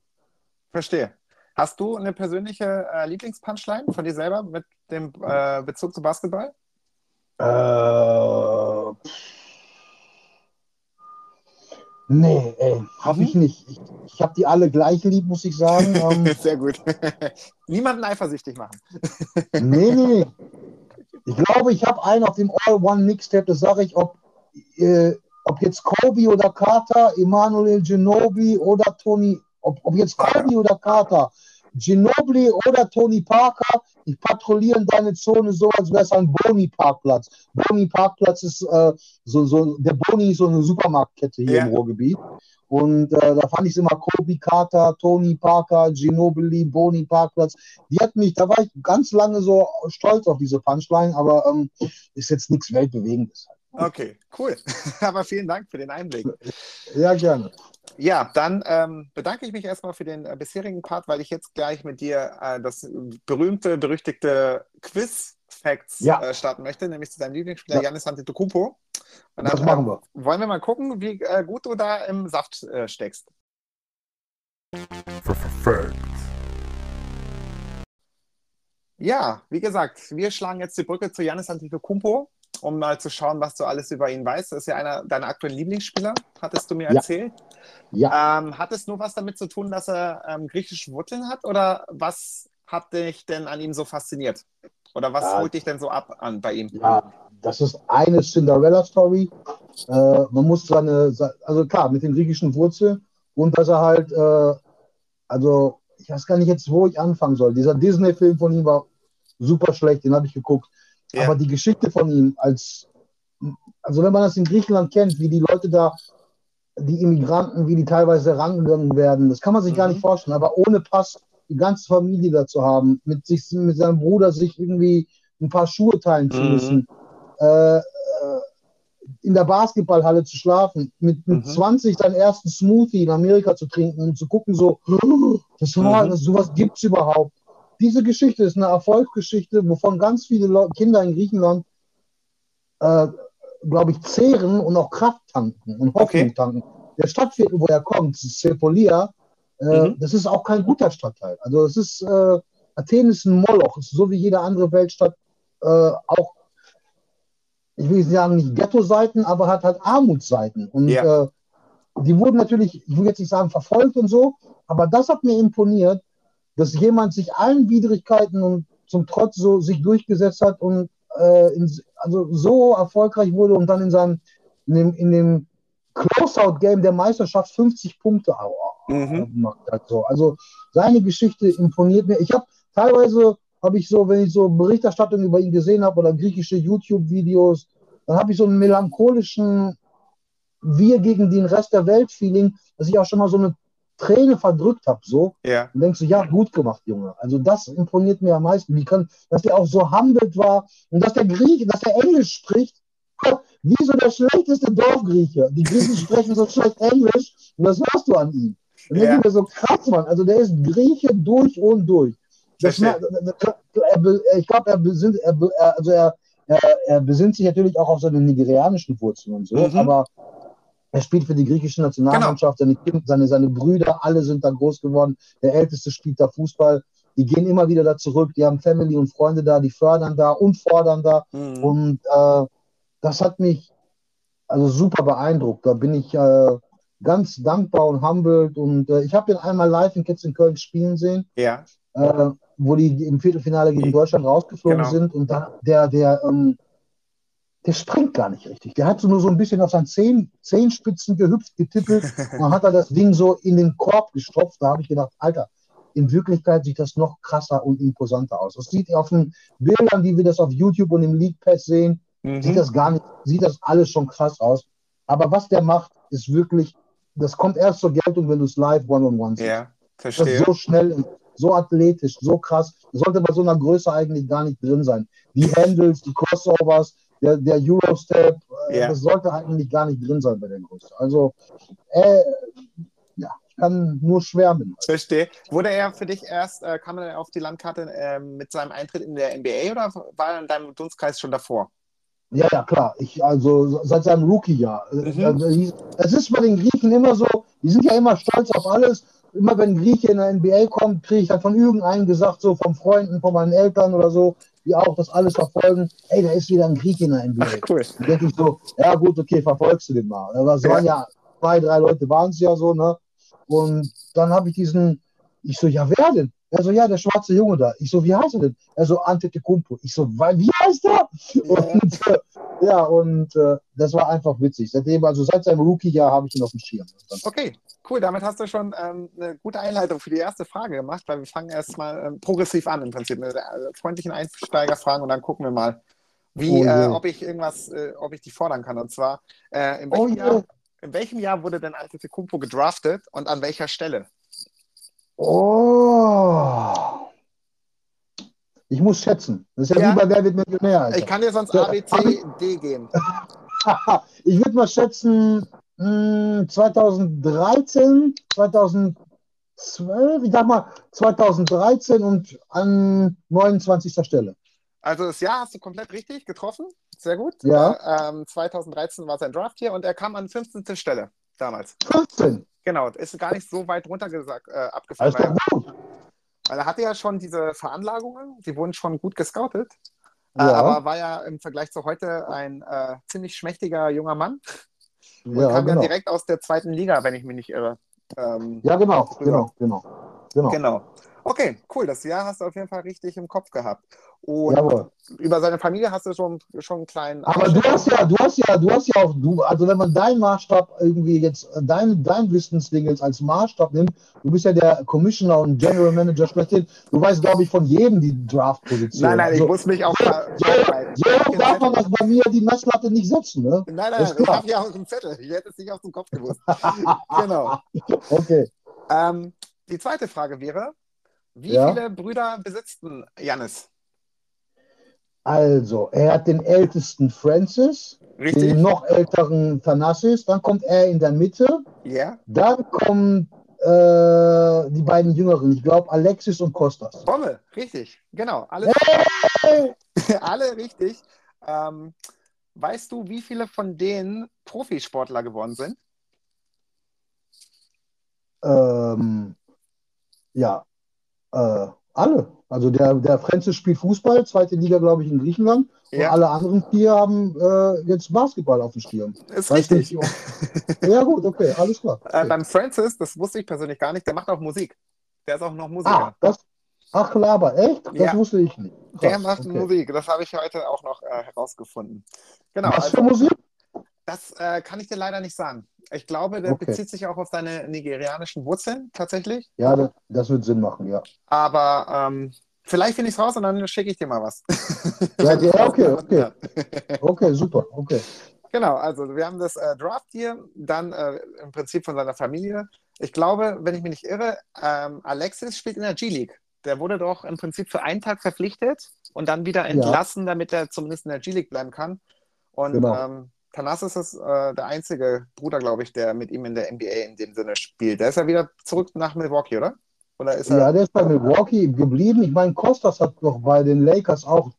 Verstehe. Hast du eine persönliche äh, Lieblingspunchline von dir selber mit dem äh, Bezug zu Basketball? Äh, nee, ey, hab Mhm. ich nicht. Ich, ich habe die alle gleich lieb, muss ich sagen. Ähm, Sehr gut. Niemanden eifersüchtig machen. Nee, nee. Ich glaube, ich habe einen auf dem All-One-Mixtape, das sage ich, ob, äh, ob jetzt Kobe oder Carter, Emmanuel Ginobili oder Tony, ob, ob jetzt Kobe oder Carter, Ginobili oder Tony Parker, ich patrouilliere in deine Zone so, als wäre es ein Boni-Parkplatz. Boni-Parkplatz ist äh, so, so, der Boni ist so eine Supermarktkette hier Ja. im Ruhrgebiet. Und äh, da fand ich es immer Kobe Carter, Tony Parker, Ginobili, Boni Parkplatz. Die hat mich, da war ich ganz lange so stolz auf diese Punchline, aber ähm, ist jetzt nichts Weltbewegendes. Okay, cool. Aber vielen Dank für den Einblick. Ja, gerne. Ja, dann ähm, bedanke ich mich erstmal für den äh, bisherigen Part, weil ich jetzt gleich mit dir äh, das berühmte, berüchtigte Quiz-Facts Ja. äh, starten möchte, nämlich zu deinem Lieblingsspieler Ja. Janis Antetokounmpo. Und Das dann, machen äh, wir. Wollen wir mal gucken, wie äh, gut du da im Saft äh, steckst. Ja, wie gesagt, wir schlagen jetzt die Brücke zu Janis Antetokounmpo, um mal zu schauen, was du alles über ihn weißt. Das ist ja einer deiner aktuellen Lieblingsspieler, hattest du mir Ja. erzählt. Ja, Ähm, hat es nur was damit zu tun, dass er ähm, griechische Wurzeln hat? Oder was hat dich denn an ihm so fasziniert? Oder was Ja. holt dich denn so ab an bei ihm? ja, das ist eine Cinderella-Story. Äh, man muss seine, se- also klar, mit den griechischen Wurzeln und dass er halt, äh, also ich weiß gar nicht jetzt, wo ich anfangen soll. Dieser Disney-Film von ihm war super schlecht, den habe ich geguckt. Ja. Aber die Geschichte von ihm als, also wenn man das in Griechenland kennt, wie die Leute da, die Immigranten, wie die teilweise herangegangen werden, das kann man sich gar Mhm. nicht vorstellen. Aber ohne Pass die ganze Familie da zu haben, mit, sich, mit seinem Bruder sich irgendwie ein paar Schuhe teilen zu Mhm. müssen, äh, äh, in der Basketballhalle zu schlafen, mit, mit Mhm. 20 seinen ersten Smoothie in Amerika zu trinken und zu gucken, so, das war, Mhm. das, sowas gibt es überhaupt. Diese Geschichte ist eine Erfolgsgeschichte, wovon ganz viele Leu- Kinder in Griechenland, äh, glaube ich, zehren und auch Kraft tanken und Hoffnung Okay. tanken. Der Stadtviertel, wo er kommt, Sepolia, äh, Mhm. das ist auch kein guter Stadtteil. Also es ist, äh, Athen ist ein Moloch, ist so wie jede andere Weltstadt äh, auch, ich will nicht sagen, nicht Ghetto-Seiten, aber hat halt Armutsseiten. Und Ja. äh, die wurden natürlich, ich will jetzt nicht sagen verfolgt und so, aber das hat mir imponiert, dass jemand sich allen Widrigkeiten und zum Trotz so sich durchgesetzt hat und äh, in, also so erfolgreich wurde und dann in seinem in dem, in dem Closeout-Game der Meisterschaft 50 Punkte Mhm. gemacht hat. So. Also seine Geschichte imponiert mir. Ich habe teilweise habe ich so, wenn ich so Berichterstattung über ihn gesehen habe oder griechische YouTube-Videos, dann habe ich so einen melancholischen Wir gegen den Rest der Welt-Feeling, dass ich auch schon mal so eine Träne verdrückt habe, so. Ja. Und denkst du, ja, gut gemacht, Junge. Also das imponiert mir am meisten. Wie kann, dass der auch so humbled war und dass der Grieche, dass der Englisch spricht, wie so der schlechteste Dorfgrieche. Die Griechen sprechen so schlecht Englisch und das hörst du an ihm. Und Ja. ja. mir so krass, Mann. Also der ist Grieche durch und durch. Das, Verstehe. er, be- ich glaube, er besinnt, er, be- er, also er, er, er besinnt sich natürlich auch auf seine nigerianischen Wurzeln und so, Mhm. aber er spielt für die griechische Nationalmannschaft, seine, Kind, seine, seine Brüder, alle sind da groß geworden. Der Älteste spielt da Fußball. Die gehen immer wieder da zurück, die haben Family und Freunde da, die fördern da und fordern da. Mhm. Und äh, das hat mich also super beeindruckt. Da bin ich äh, ganz dankbar und humbled. Und äh, ich habe den einmal live in Kids in Köln spielen sehen, Ja. äh, wo die im Viertelfinale gegen Deutschland rausgeflogen Genau. sind. Und dann der, der, ähm, der springt gar nicht richtig. Der hat so nur so ein bisschen auf seinen Zehen, Zehenspitzen gehüpft, getippelt. und dann hat er das Ding so in den Korb gestopft. Da habe ich gedacht, Alter, in Wirklichkeit sieht das noch krasser und imposanter aus. Das sieht auf den Bildern, wie wir das auf YouTube und im League Pass sehen, Mhm. sieht das gar nicht, sieht das alles schon krass aus. Aber was der macht, ist wirklich, das kommt erst zur Geltung, wenn du es live one-on-one siehst. Ja, Das ist verstehe. so schnell, und so athletisch, so krass. Das sollte bei so einer Größe eigentlich gar nicht drin sein. Die Handles, die Crossovers, der, der Eurostep, äh, Ja. das sollte eigentlich gar nicht drin sein bei der Größe. Also, äh, ja, ich kann nur schwärmen. Verstehe. Wurde er für dich erst, äh, kam er auf die Landkarte ähm, mit seinem Eintritt in der NBA oder war er in deinem Dunstkreis schon davor? Ja, ja, klar. Ich, also seit seinem Rookie-Jahr. Mhm. Also, die- Es ist bei den Griechen immer so, die sind ja immer stolz auf alles. Immer wenn ein Grieche in der NBA kommt, kriege ich dann von irgendeinem gesagt, so von Freunden, von meinen Eltern oder so, die auch das alles verfolgen. Ey, da ist wieder ein Grieche in der NBA. Ach, cool. Dann denke ich so, ja gut, okay, verfolgst du den mal. Aber es Ja. waren ja zwei, drei Leute waren es ja so, ne? Und dann habe ich diesen, ich so, ja, wer denn? Er so, ja, der schwarze Junge da. Ich so, wie heißt er denn? Er so, Antetokounmpo. Ich so, wie heißt er? Und, äh, ja, und äh, das war einfach witzig. Seitdem, also seit seinem Rookie-Jahr habe ich ihn auf dem Schirm. Okay, cool. Damit hast du schon ähm, eine gute Einleitung für die erste Frage gemacht, weil wir fangen erstmal ähm, progressiv an im Prinzip mit äh, freundlichen Einsteigerfragen und dann gucken wir mal, wie, Oh äh, ob ich irgendwas, äh, ob ich die fordern kann. Und zwar, äh, in, welchem Oh. Jahr, in welchem Jahr wurde denn Antetokounmpo gedraftet und an welcher Stelle? Oh. Ich muss schätzen. Das ist ja, Ja. wie bei Wer wird Millionär. Alter. Ich kann dir sonst A, B, C, D geben. ich würde mal schätzen, mh, 2013, 2012, ich sag mal 2013 und an 29. Stelle. Also das Jahr hast du komplett richtig getroffen. Sehr gut. Ja. Äh, ähm, 2013 war sein Draft hier und er kam an 15. Stelle damals. 15. Genau, ist gar nicht so weit runter äh, abgefallen. Gut. Weil er hatte ja schon diese Veranlagungen, die wurden schon gut gescoutet. Äh, Ja. aber war ja im Vergleich zu heute ein äh, ziemlich schmächtiger junger Mann und Ja, kam genau. ja direkt aus der zweiten Liga, wenn ich mich nicht irre. Ähm, Ja, genau, genau, genau. Genau. Genau. Okay, cool. Das Jahr hast du auf jeden Fall richtig im Kopf gehabt. Und Jawohl. über seine Familie hast du schon, schon einen kleinen. Aber du hast ja, du hast ja, du hast ja auch, du, also wenn man deinen Maßstab irgendwie jetzt, dein, dein Wissensding jetzt als Maßstab nimmt, du bist ja der Commissioner und General Manager schlechthin, du weißt, glaube ich, von jedem die Draft-Position. Nein, nein, ich also, muss mich auch so, so, so darf man das bei mir die Messlatte nicht setzen, ne? Nein, nein, ich habe ja auch einen Zettel. Ich hätte es nicht aus dem Kopf gewusst. genau. Okay. Ähm, die zweite Frage wäre: Wie Ja. viele Brüder besitzt denn Jannis? Also, er hat den ältesten Francis, Richtig? den noch älteren Thanasis, dann kommt er in der Mitte, Ja. dann kommen äh, die beiden Jüngeren, ich glaube Alexis und Kostas. Bombe, richtig. Genau. Alle, Hey! alle richtig. Ähm, weißt du, wie viele von denen Profisportler geworden sind? Ähm, ja, äh, alle. Also der, der Francis spielt Fußball, zweite Liga, glaube ich, in Griechenland. Und Ja. alle anderen vier haben äh, jetzt Basketball auf dem Schirm. Ist Weiß richtig. nicht, ja, gut, okay, alles klar. Äh, Okay. beim Francis, das wusste ich persönlich gar nicht, der macht auch Musik. Der ist auch noch Ah, Musiker. das, ach, Laber, echt? Das Ja. wusste ich nicht. Krass, der macht okay. Musik. Das habe ich heute auch noch äh, herausgefunden. Genau. Was Also, für Musik? Das äh, kann ich dir leider nicht sagen. Ich glaube, der Okay. bezieht sich auch auf seine nigerianischen Wurzeln tatsächlich. Ja, das, das wird Sinn machen, ja. Aber ähm, Vielleicht finde ich es raus und dann schicke ich dir mal was. Ja, ja, okay, okay. Okay, super, okay. Genau, also wir haben das äh, Draft hier, dann äh, im Prinzip von seiner Familie. Ich glaube, wenn ich mich nicht irre, ähm, Alexis spielt in der G-League. Der wurde doch im Prinzip für einen Tag verpflichtet und dann wieder entlassen, damit er zumindest in der G-League bleiben kann. Und Genau. ähm, Thanasis ist äh, der einzige Bruder, glaube ich, der mit ihm in der NBA in dem Sinne spielt. Der ist ja wieder zurück nach Milwaukee, oder? Oder ist er? Ja, der ist bei Milwaukee geblieben. Ich meine, Kostas hat doch bei den Lakers auch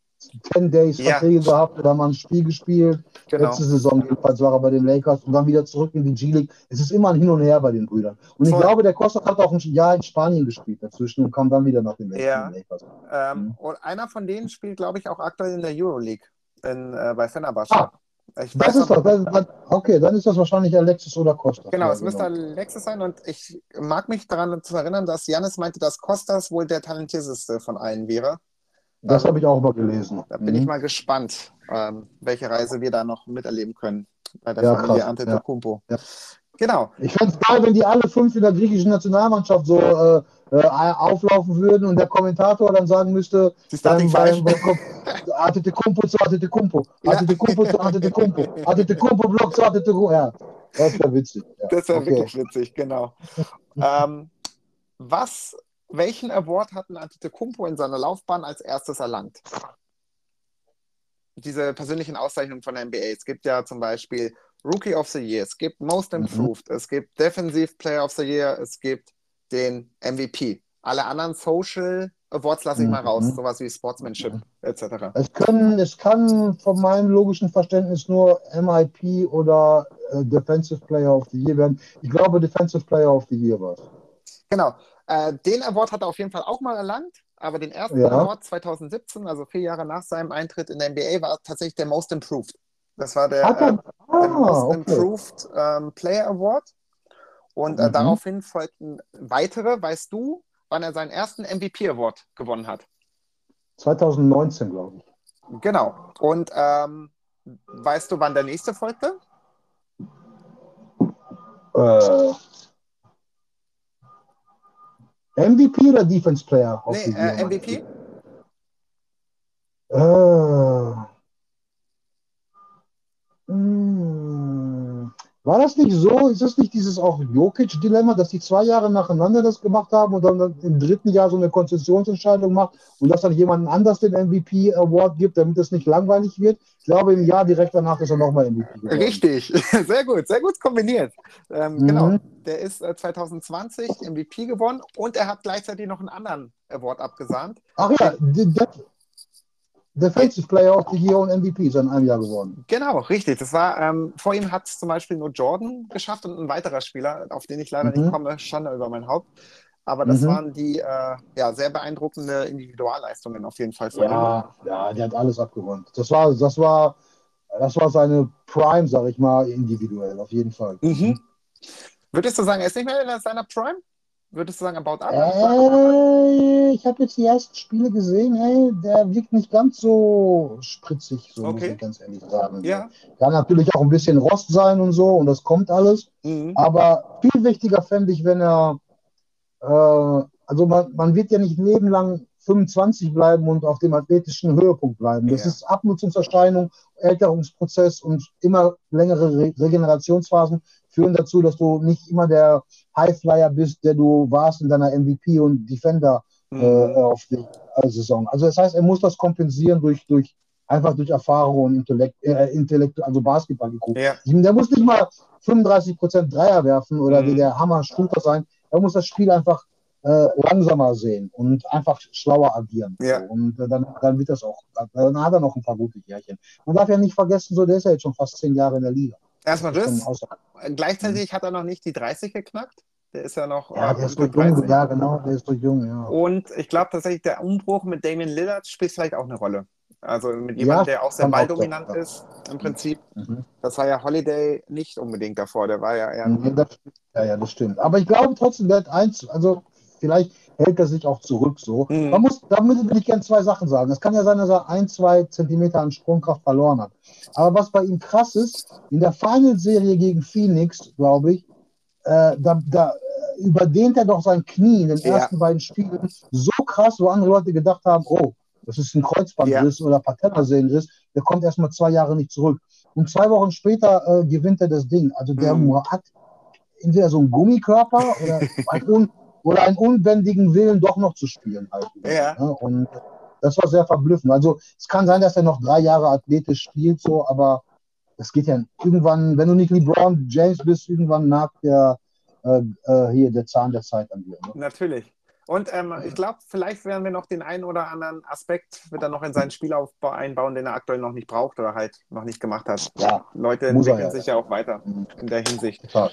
10 Days Ja. Verträge gehabt oder mal ein Spiel gespielt. genau. Letzte Saison jedenfalls war er bei den Lakers und dann wieder zurück in die G-League. Es ist immer ein Hin und Her bei den Brüdern. Und ich glaube, der Kostas hat auch ein Jahr in Spanien gespielt dazwischen und kam dann wieder nach den Ja. Lakers. Ähm, Mhm. Und einer von denen spielt, glaube ich, auch aktuell in der Euroleague in, äh, bei Fenerbahce. Ah, ich Das ist doch, das, das, okay, dann ist das wahrscheinlich Alexis oder Kostas. Genau, Ja, es müsste Alexis sein und ich mag mich daran zu erinnern, dass Janis meinte, dass Kostas wohl der talentierteste von allen wäre. Das habe ich auch mal gelesen. Da bin Mhm. ich mal gespannt, ähm, welche Reise wir da noch miterleben können bei der Ja, Familie krass, Antetokounmpo. ja. Genau, Ich fände es geil, wenn die alle fünf in der griechischen Nationalmannschaft so äh, äh, auflaufen würden und der Kommentator dann sagen müsste, Starting beim, Antetokounmpo zu Ja. Antetokounmpo zu Antetokounpo, Antetokounmpo Block zu Antetokounmpo. Ja, das wäre witzig. Ja. Das wäre okay. wirklich witzig, genau. ähm, was, welchen Award hat ein Antetokounmpo in seiner Laufbahn als erstes erlangt? Diese persönlichen Auszeichnungen von der NBA. Es gibt ja zum Beispiel Rookie of the Year, es gibt Most Mhm. Improved, es gibt Defensive Player of the Year, es gibt den MVP. Alle anderen Social Awards lasse ich mal Mhm. raus, sowas wie Sportsmanship etc. Es, können, es kann von meinem logischen Verständnis nur MIP oder äh, Defensive Player of the Year werden. Ich glaube, Defensive Player of the Year war es. Genau. Äh, den Award hat er auf jeden Fall auch mal erlangt, aber den ersten Ja. Award 2017, also vier Jahre nach seinem Eintritt in der NBA, war tatsächlich der Most Improved. Das war der, äh, der Ah, Most okay. Improved ähm, Player Award. Und äh, Mhm. daraufhin folgten weitere. Weißt du, wann er seinen ersten MVP Award gewonnen hat? 2019, glaube ich. Genau. Und ähm, weißt du, wann der nächste folgte? Äh, MVP oder Defense Player? Nee, äh, MVP? Äh, hm, war das nicht so? Ist das nicht dieses auch Jokic-Dilemma, dass die zwei Jahre nacheinander das gemacht haben und dann im dritten Jahr so eine Konzessionsentscheidung macht und dass dann jemand anders den MVP-Award gibt, damit es nicht langweilig wird? Ich glaube, im Jahr direkt danach ist er nochmal MVP geworden. Richtig, sehr gut, sehr gut kombiniert. Ähm, Mhm. Genau, der ist äh, 2020 MVP gewonnen und er hat gleichzeitig noch einen anderen Award abgesahnt. Ach ja, De Defensive Player of the Year und MVP ist in einem Jahr geworden. Genau, richtig. Das war ähm, vor ihm hat es zum Beispiel nur Jordan geschafft und ein weiterer Spieler, auf den ich leider Mhm. nicht komme, Schande über mein Haupt. Aber das Mhm. waren die äh, ja, sehr beeindruckende Individualleistungen auf jeden Fall von Ja, ja, der hat alles abgewonnen. Das war, das war, das war seine Prime, sag ich mal, individuell, auf jeden Fall. ihm. Mhm. Würdest du sagen, er ist nicht mehr in seiner Prime? Würdest du sagen, about up? Äh, ich habe jetzt die ersten Spiele gesehen, ey, der wirkt nicht ganz so spritzig, so muss Okay. ich ganz ehrlich sagen. Ja. Kann natürlich auch ein bisschen Rost sein und so und das kommt alles. Mhm. Aber viel wichtiger fände ich, wenn er, äh, also man, man wird ja nicht ein Leben lang 25 bleiben und auf dem athletischen Höhepunkt bleiben. Das Ja. ist Abnutzungserscheinung, Älterungsprozess und immer längere Re Regenerationsphasen führen dazu, dass du nicht immer der Highflyer bist, der du warst in deiner MVP und Defender Mhm. äh, äh, Saison. Also das heißt, er muss das kompensieren durch, durch einfach durch Erfahrung und Intellekt, äh, Intellekt also Basketball geguckt. Ja. Der muss nicht mal 35% Dreier werfen oder Mhm. der Hammer-Shooter sein. Er muss das Spiel einfach äh, langsamer sehen und einfach schlauer agieren. Ja. So. Und äh, dann, dann wird das auch, dann hat er noch ein paar gute Jährchen. Man darf ja nicht vergessen, so, der ist ja jetzt schon fast zehn Jahre in der Liga. Erstmal Das ist Gleichzeitig hat er noch nicht die 30 geknackt. Der ist ja noch Ja, äh, der ist unter so jung, 30. ja, genau, der ist so jung, ja. Und ich glaube tatsächlich, der Umbruch mit Damian Lillard spielt vielleicht auch eine Rolle. Also mit Ja, jemandem, der auch sehr balldominant ja. ist, im Prinzip. Mhm. Das war ja Holiday nicht unbedingt davor. Der war ja eher. Nee, das, ja, ja, das stimmt. Aber ich glaube trotzdem, der hat eins, also vielleicht hält er sich auch zurück so. Mhm. Man muss, da will ich gerne zwei Sachen sagen. Es kann ja sein, dass er ein, zwei Zentimeter an Sprungkraft verloren hat. Aber was bei ihm krass ist, in der Final-Serie gegen Phoenix, glaube ich, äh, da, da, überdehnt er doch sein Knie in den Ja. ersten beiden Spielen so krass, wo andere Leute gedacht haben, oh, das ist ein Kreuzbandriss oder Patellasehnenriss, der kommt erstmal zwei Jahre nicht zurück. Und zwei Wochen später äh, gewinnt er das Ding. Also der Mhm. hat entweder so einen Gummikörper oder, oder einen unbändigen Willen, doch noch zu spielen. Halt. Ja. Ne? Und das war sehr verblüffend. Also es kann sein, dass er noch drei Jahre athletisch spielt, so, aber das geht ja irgendwann, wenn du nicht LeBron James bist, irgendwann nagt der äh, äh, hier der Zahn der Zeit an dir. Ne? Natürlich. Und ähm, ich glaube, vielleicht werden wir noch den einen oder anderen Aspekt wird er noch in seinen Spielaufbau einbauen, den er aktuell noch nicht braucht oder halt noch nicht gemacht hat. Ja, Leute er entwickeln ja. sich ja auch weiter Mhm. in der Hinsicht. total.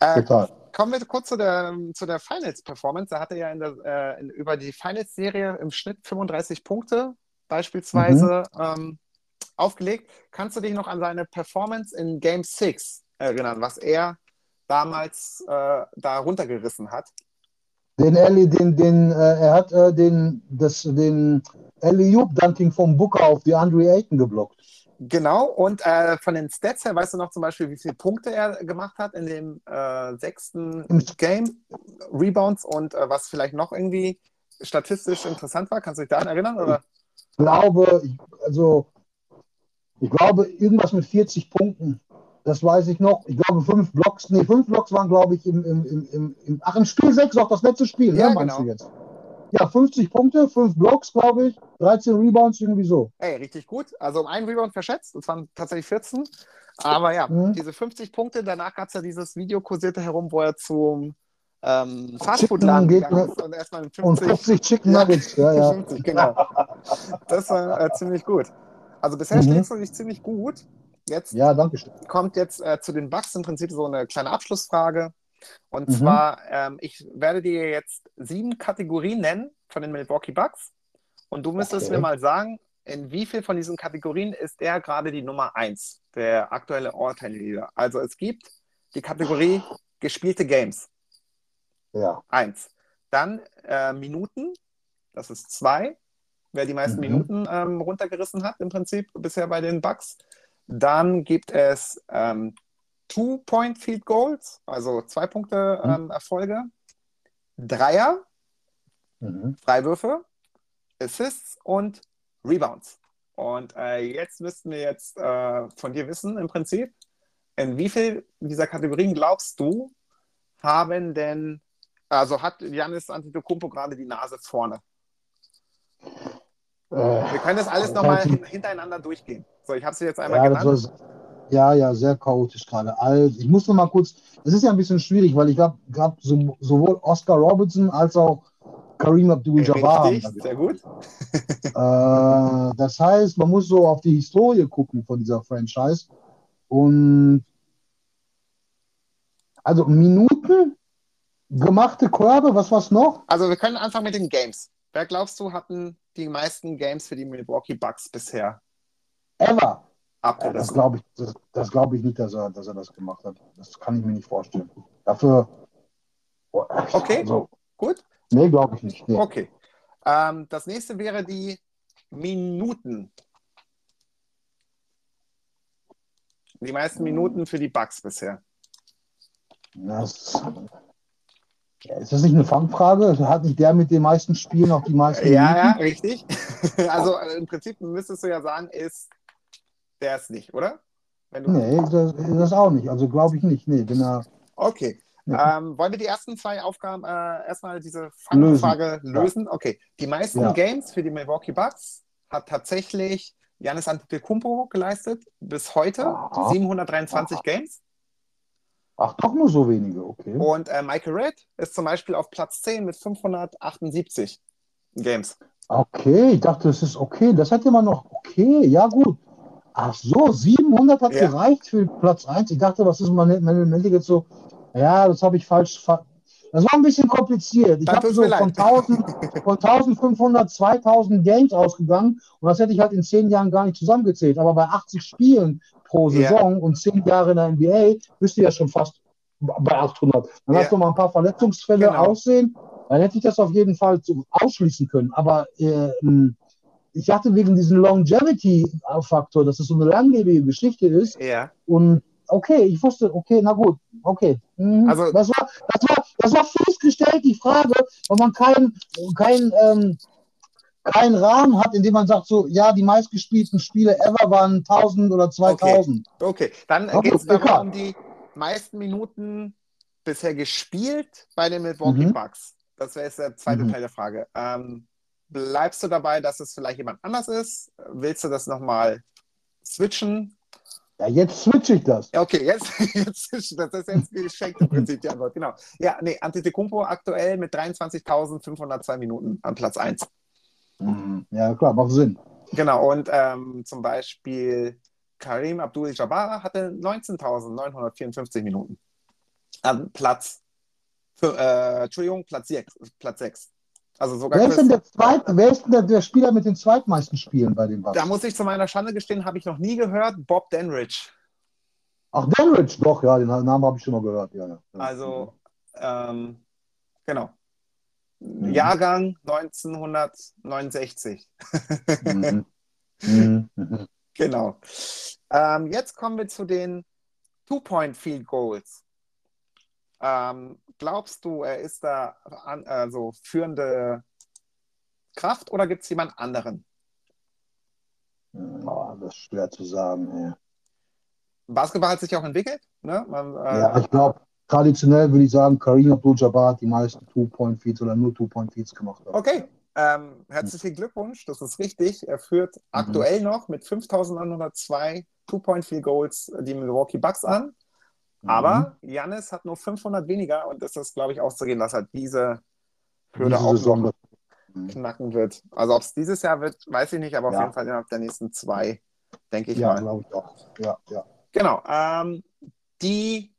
Äh, total. Kommen wir kurz zu der, zu der Finals-Performance. Da hatte er ja in der, äh, in, über die Finals-Serie im Schnitt 35 Punkte beispielsweise ähm, aufgelegt. Kannst du dich noch an seine Performance in Game 6 erinnern, was er damals äh, da runtergerissen hat? Den Ellie, den, den, äh, er hat äh, den, das, den Ellie-Dunking vom Booker auf die Andre Ayton geblockt. Genau, und äh, von den Stats her, weißt du noch zum Beispiel, wie viele Punkte er gemacht hat in dem äh, sechsten Im- Game, Rebounds und äh, was vielleicht noch irgendwie statistisch interessant war? Kannst du dich daran erinnern? Oder? Ich glaube, also, ich glaube, irgendwas mit 40 Punkten. Das weiß ich noch. Ich glaube, fünf Blocks, nee, fünf Blocks waren, glaube ich, im, im, im, im, ach, im Spiel 6, auch das letzte Spiel, Ja, ne, meinst genau. du jetzt? Ja, 50 Punkte, fünf Blocks, glaube ich, 13 Rebounds, irgendwie so. Ey, richtig gut. Also um einen Rebound verschätzt, es waren tatsächlich 14. Aber ja, Mhm. diese 50 Punkte, danach gab es ja dieses Video kursierte herum, wo er zum ähm, Fastfood-Laden geht, gegangen ist und erstmal mit Und 50 50 Chicken. Nuggets, ja, ja. 50, genau. Das war äh, ziemlich gut. Also bisher Mhm. schlägst du dich ziemlich gut. Jetzt Ja, danke schön. kommt jetzt äh, zu den Bugs im Prinzip so eine kleine Abschlussfrage. Und Mhm. zwar, ähm, ich werde dir jetzt sieben Kategorien nennen von den Milwaukee Bucks. Und du müsstest Okay. mir mal sagen, in wie viel von diesen Kategorien ist er gerade die Nummer eins, der aktuelle All-Time-Leader? Also es gibt die Kategorie gespielte Games, Ja. eins. Dann äh, Minuten, das ist zwei, wer die meisten Mhm. Minuten ähm, runtergerissen hat im Prinzip bisher bei den Bucks. Dann gibt es ähm, Two-Point-Field Goals, also zwei Punkte Mhm. ähm, Erfolge, Dreier, Mhm. Freiwürfe, Assists und Rebounds. Und äh, jetzt müssten wir jetzt äh, von dir wissen, im Prinzip, in wie viel dieser Kategorien glaubst du, haben denn, also hat Janis Antetokounmpo gerade die Nase vorne? Äh, Wir können das alles nochmal hin, hintereinander durchgehen. So, ich habe sie jetzt einmal Ja, genannt. Ja, ja, sehr chaotisch gerade. Also, ich muss noch mal kurz, es ist ja ein bisschen schwierig, weil ich glaube, glaub, so, sowohl Oscar Robertson als auch Kareem Abdul-Jabbar sehr gut. Äh, das heißt, man muss so auf die Historie gucken von dieser Franchise. Und also Minuten, gemachte Körbe, was war's noch? Also wir können anfangen mit den Games. Wer glaubst du, hatten die meisten Games für die Milwaukee Bucks bisher Ever. Ja, das glaube ich, das, das glaube ich nicht, dass er, dass er das gemacht hat. Das kann ich mir nicht vorstellen. Dafür. Boah, Okay. Also, Gut? nee, glaube ich nicht. Nee. Okay. Ähm, das nächste wäre die Minuten. Die meisten Minuten für die Bucks bisher. Das, ja, ist das nicht eine Fangfrage? Hat nicht der mit den meisten Spielen auch die meisten Ja, ja, Minuten? richtig. Also äh, im Prinzip müsstest du ja sagen, ist der es nicht, oder? Wenn du, Nee, das, das auch nicht. Also glaube ich nicht. Nee, wenn er. Okay. Ja. Ähm, wollen wir die ersten zwei Aufgaben äh, erstmal diese Fangfrage lösen? Okay. Die meisten Ja. Games für die Milwaukee Bucks hat tatsächlich Janis Antetokounmpo geleistet bis heute. Aha. 723 Games. Ach, doch nur so wenige, okay. Und äh, Michael Red ist zum Beispiel auf Platz 10 mit 578 Games. Okay, ich dachte, das ist okay. Das hätte man noch. Okay, ja, gut. Ach so, 700 hat Ja. gereicht für Platz 1. Ich dachte, was ist meine, meine Meldung jetzt so? Ja, das habe ich falsch. Ver das war ein bisschen kompliziert. Ich habe so von leid. 1000, von 1500, 2000 Games ausgegangen und das hätte ich halt in 10 Jahren gar nicht zusammengezählt. Aber bei 80 Spielen pro Ja. Saison und 10 Jahre in der NBA bist du ja schon fast bei 800. Dann Ja. hast du mal ein paar Verletzungsfälle Genau. aussehen. Dann hätte ich das auf jeden Fall ausschließen können. Aber ähm, ich dachte wegen diesem Longevity-Faktor, dass es so eine langlebige Geschichte ist. Ja. Und okay, ich wusste, okay, na gut, okay. Mhm. Also- das, war, das, war, das war festgestellt, die Frage, weil man keinen kein, ähm, keinen Rahmen hat, in dem man sagt, so, ja, die meistgespielten Spiele ever waren 1000 oder 2000. Okay, dann Okay, geht es darum, um die meisten Minuten bisher gespielt bei den Milwaukee Mhm. Bucks. Das wäre jetzt der zweite Mhm. Teil der Frage. Ähm, bleibst du dabei, dass es vielleicht jemand anders ist? Willst du das nochmal switchen? Ja, jetzt switche ich das. Okay, jetzt, jetzt ist das ist jetzt geschenkt im Prinzip die Antwort. Genau. Ja, nee, Antetokounmpo aktuell mit 23.502 Minuten an Platz 1. Mhm. Ja, klar, macht Sinn. Genau, und ähm, zum Beispiel Karim Abdul-Jabbar hatte 19.954 Minuten. An Platz, für, äh, Entschuldigung, Platz 6. Platz 6. Also sogar Wer ist denn der, Zweit, wer ist denn der, der Spieler mit den zweitmeisten Spielen bei den Bucks? da muss ich zu meiner Schande gestehen, habe ich noch nie gehört, Bob Denrich. Ach, Denrich, doch, ja, den Namen habe ich schon mal gehört. Ja, ja. Also, ähm, genau. Mhm. Jahrgang 1969. Mhm. Mhm. Mhm. Genau. Ähm, jetzt kommen wir zu den Two-Point-Field Goals. Ähm, glaubst du, er ist da an, also führende Kraft oder gibt es jemand anderen? Oh, das ist schwer zu sagen. Ey. Basketball hat sich auch entwickelt. Ne? Man, äh, Ja, ich glaube, traditionell würde ich sagen, Kareem Abdul-Jabbar hat die meisten Two-Point-Feeds oder nur Two-Point-Feeds gemacht. Okay. Ähm, herzlichen Glückwunsch, das ist richtig. Er führt aktuell noch mit 5.902 Two-Point-Field Goals die Milwaukee Bucks an. Mhm. Aber Janis hat nur 500 weniger und ist, glaube ich, auszugehen, dass er diese Hürde Diese auch Saison Mhm. knacken wird. Also ob es dieses Jahr wird, weiß ich nicht, aber auf Ja. jeden Fall innerhalb der nächsten zwei, denke ich Ja, mal. glaube ich auch. Ja, ja. Genau. Ähm, die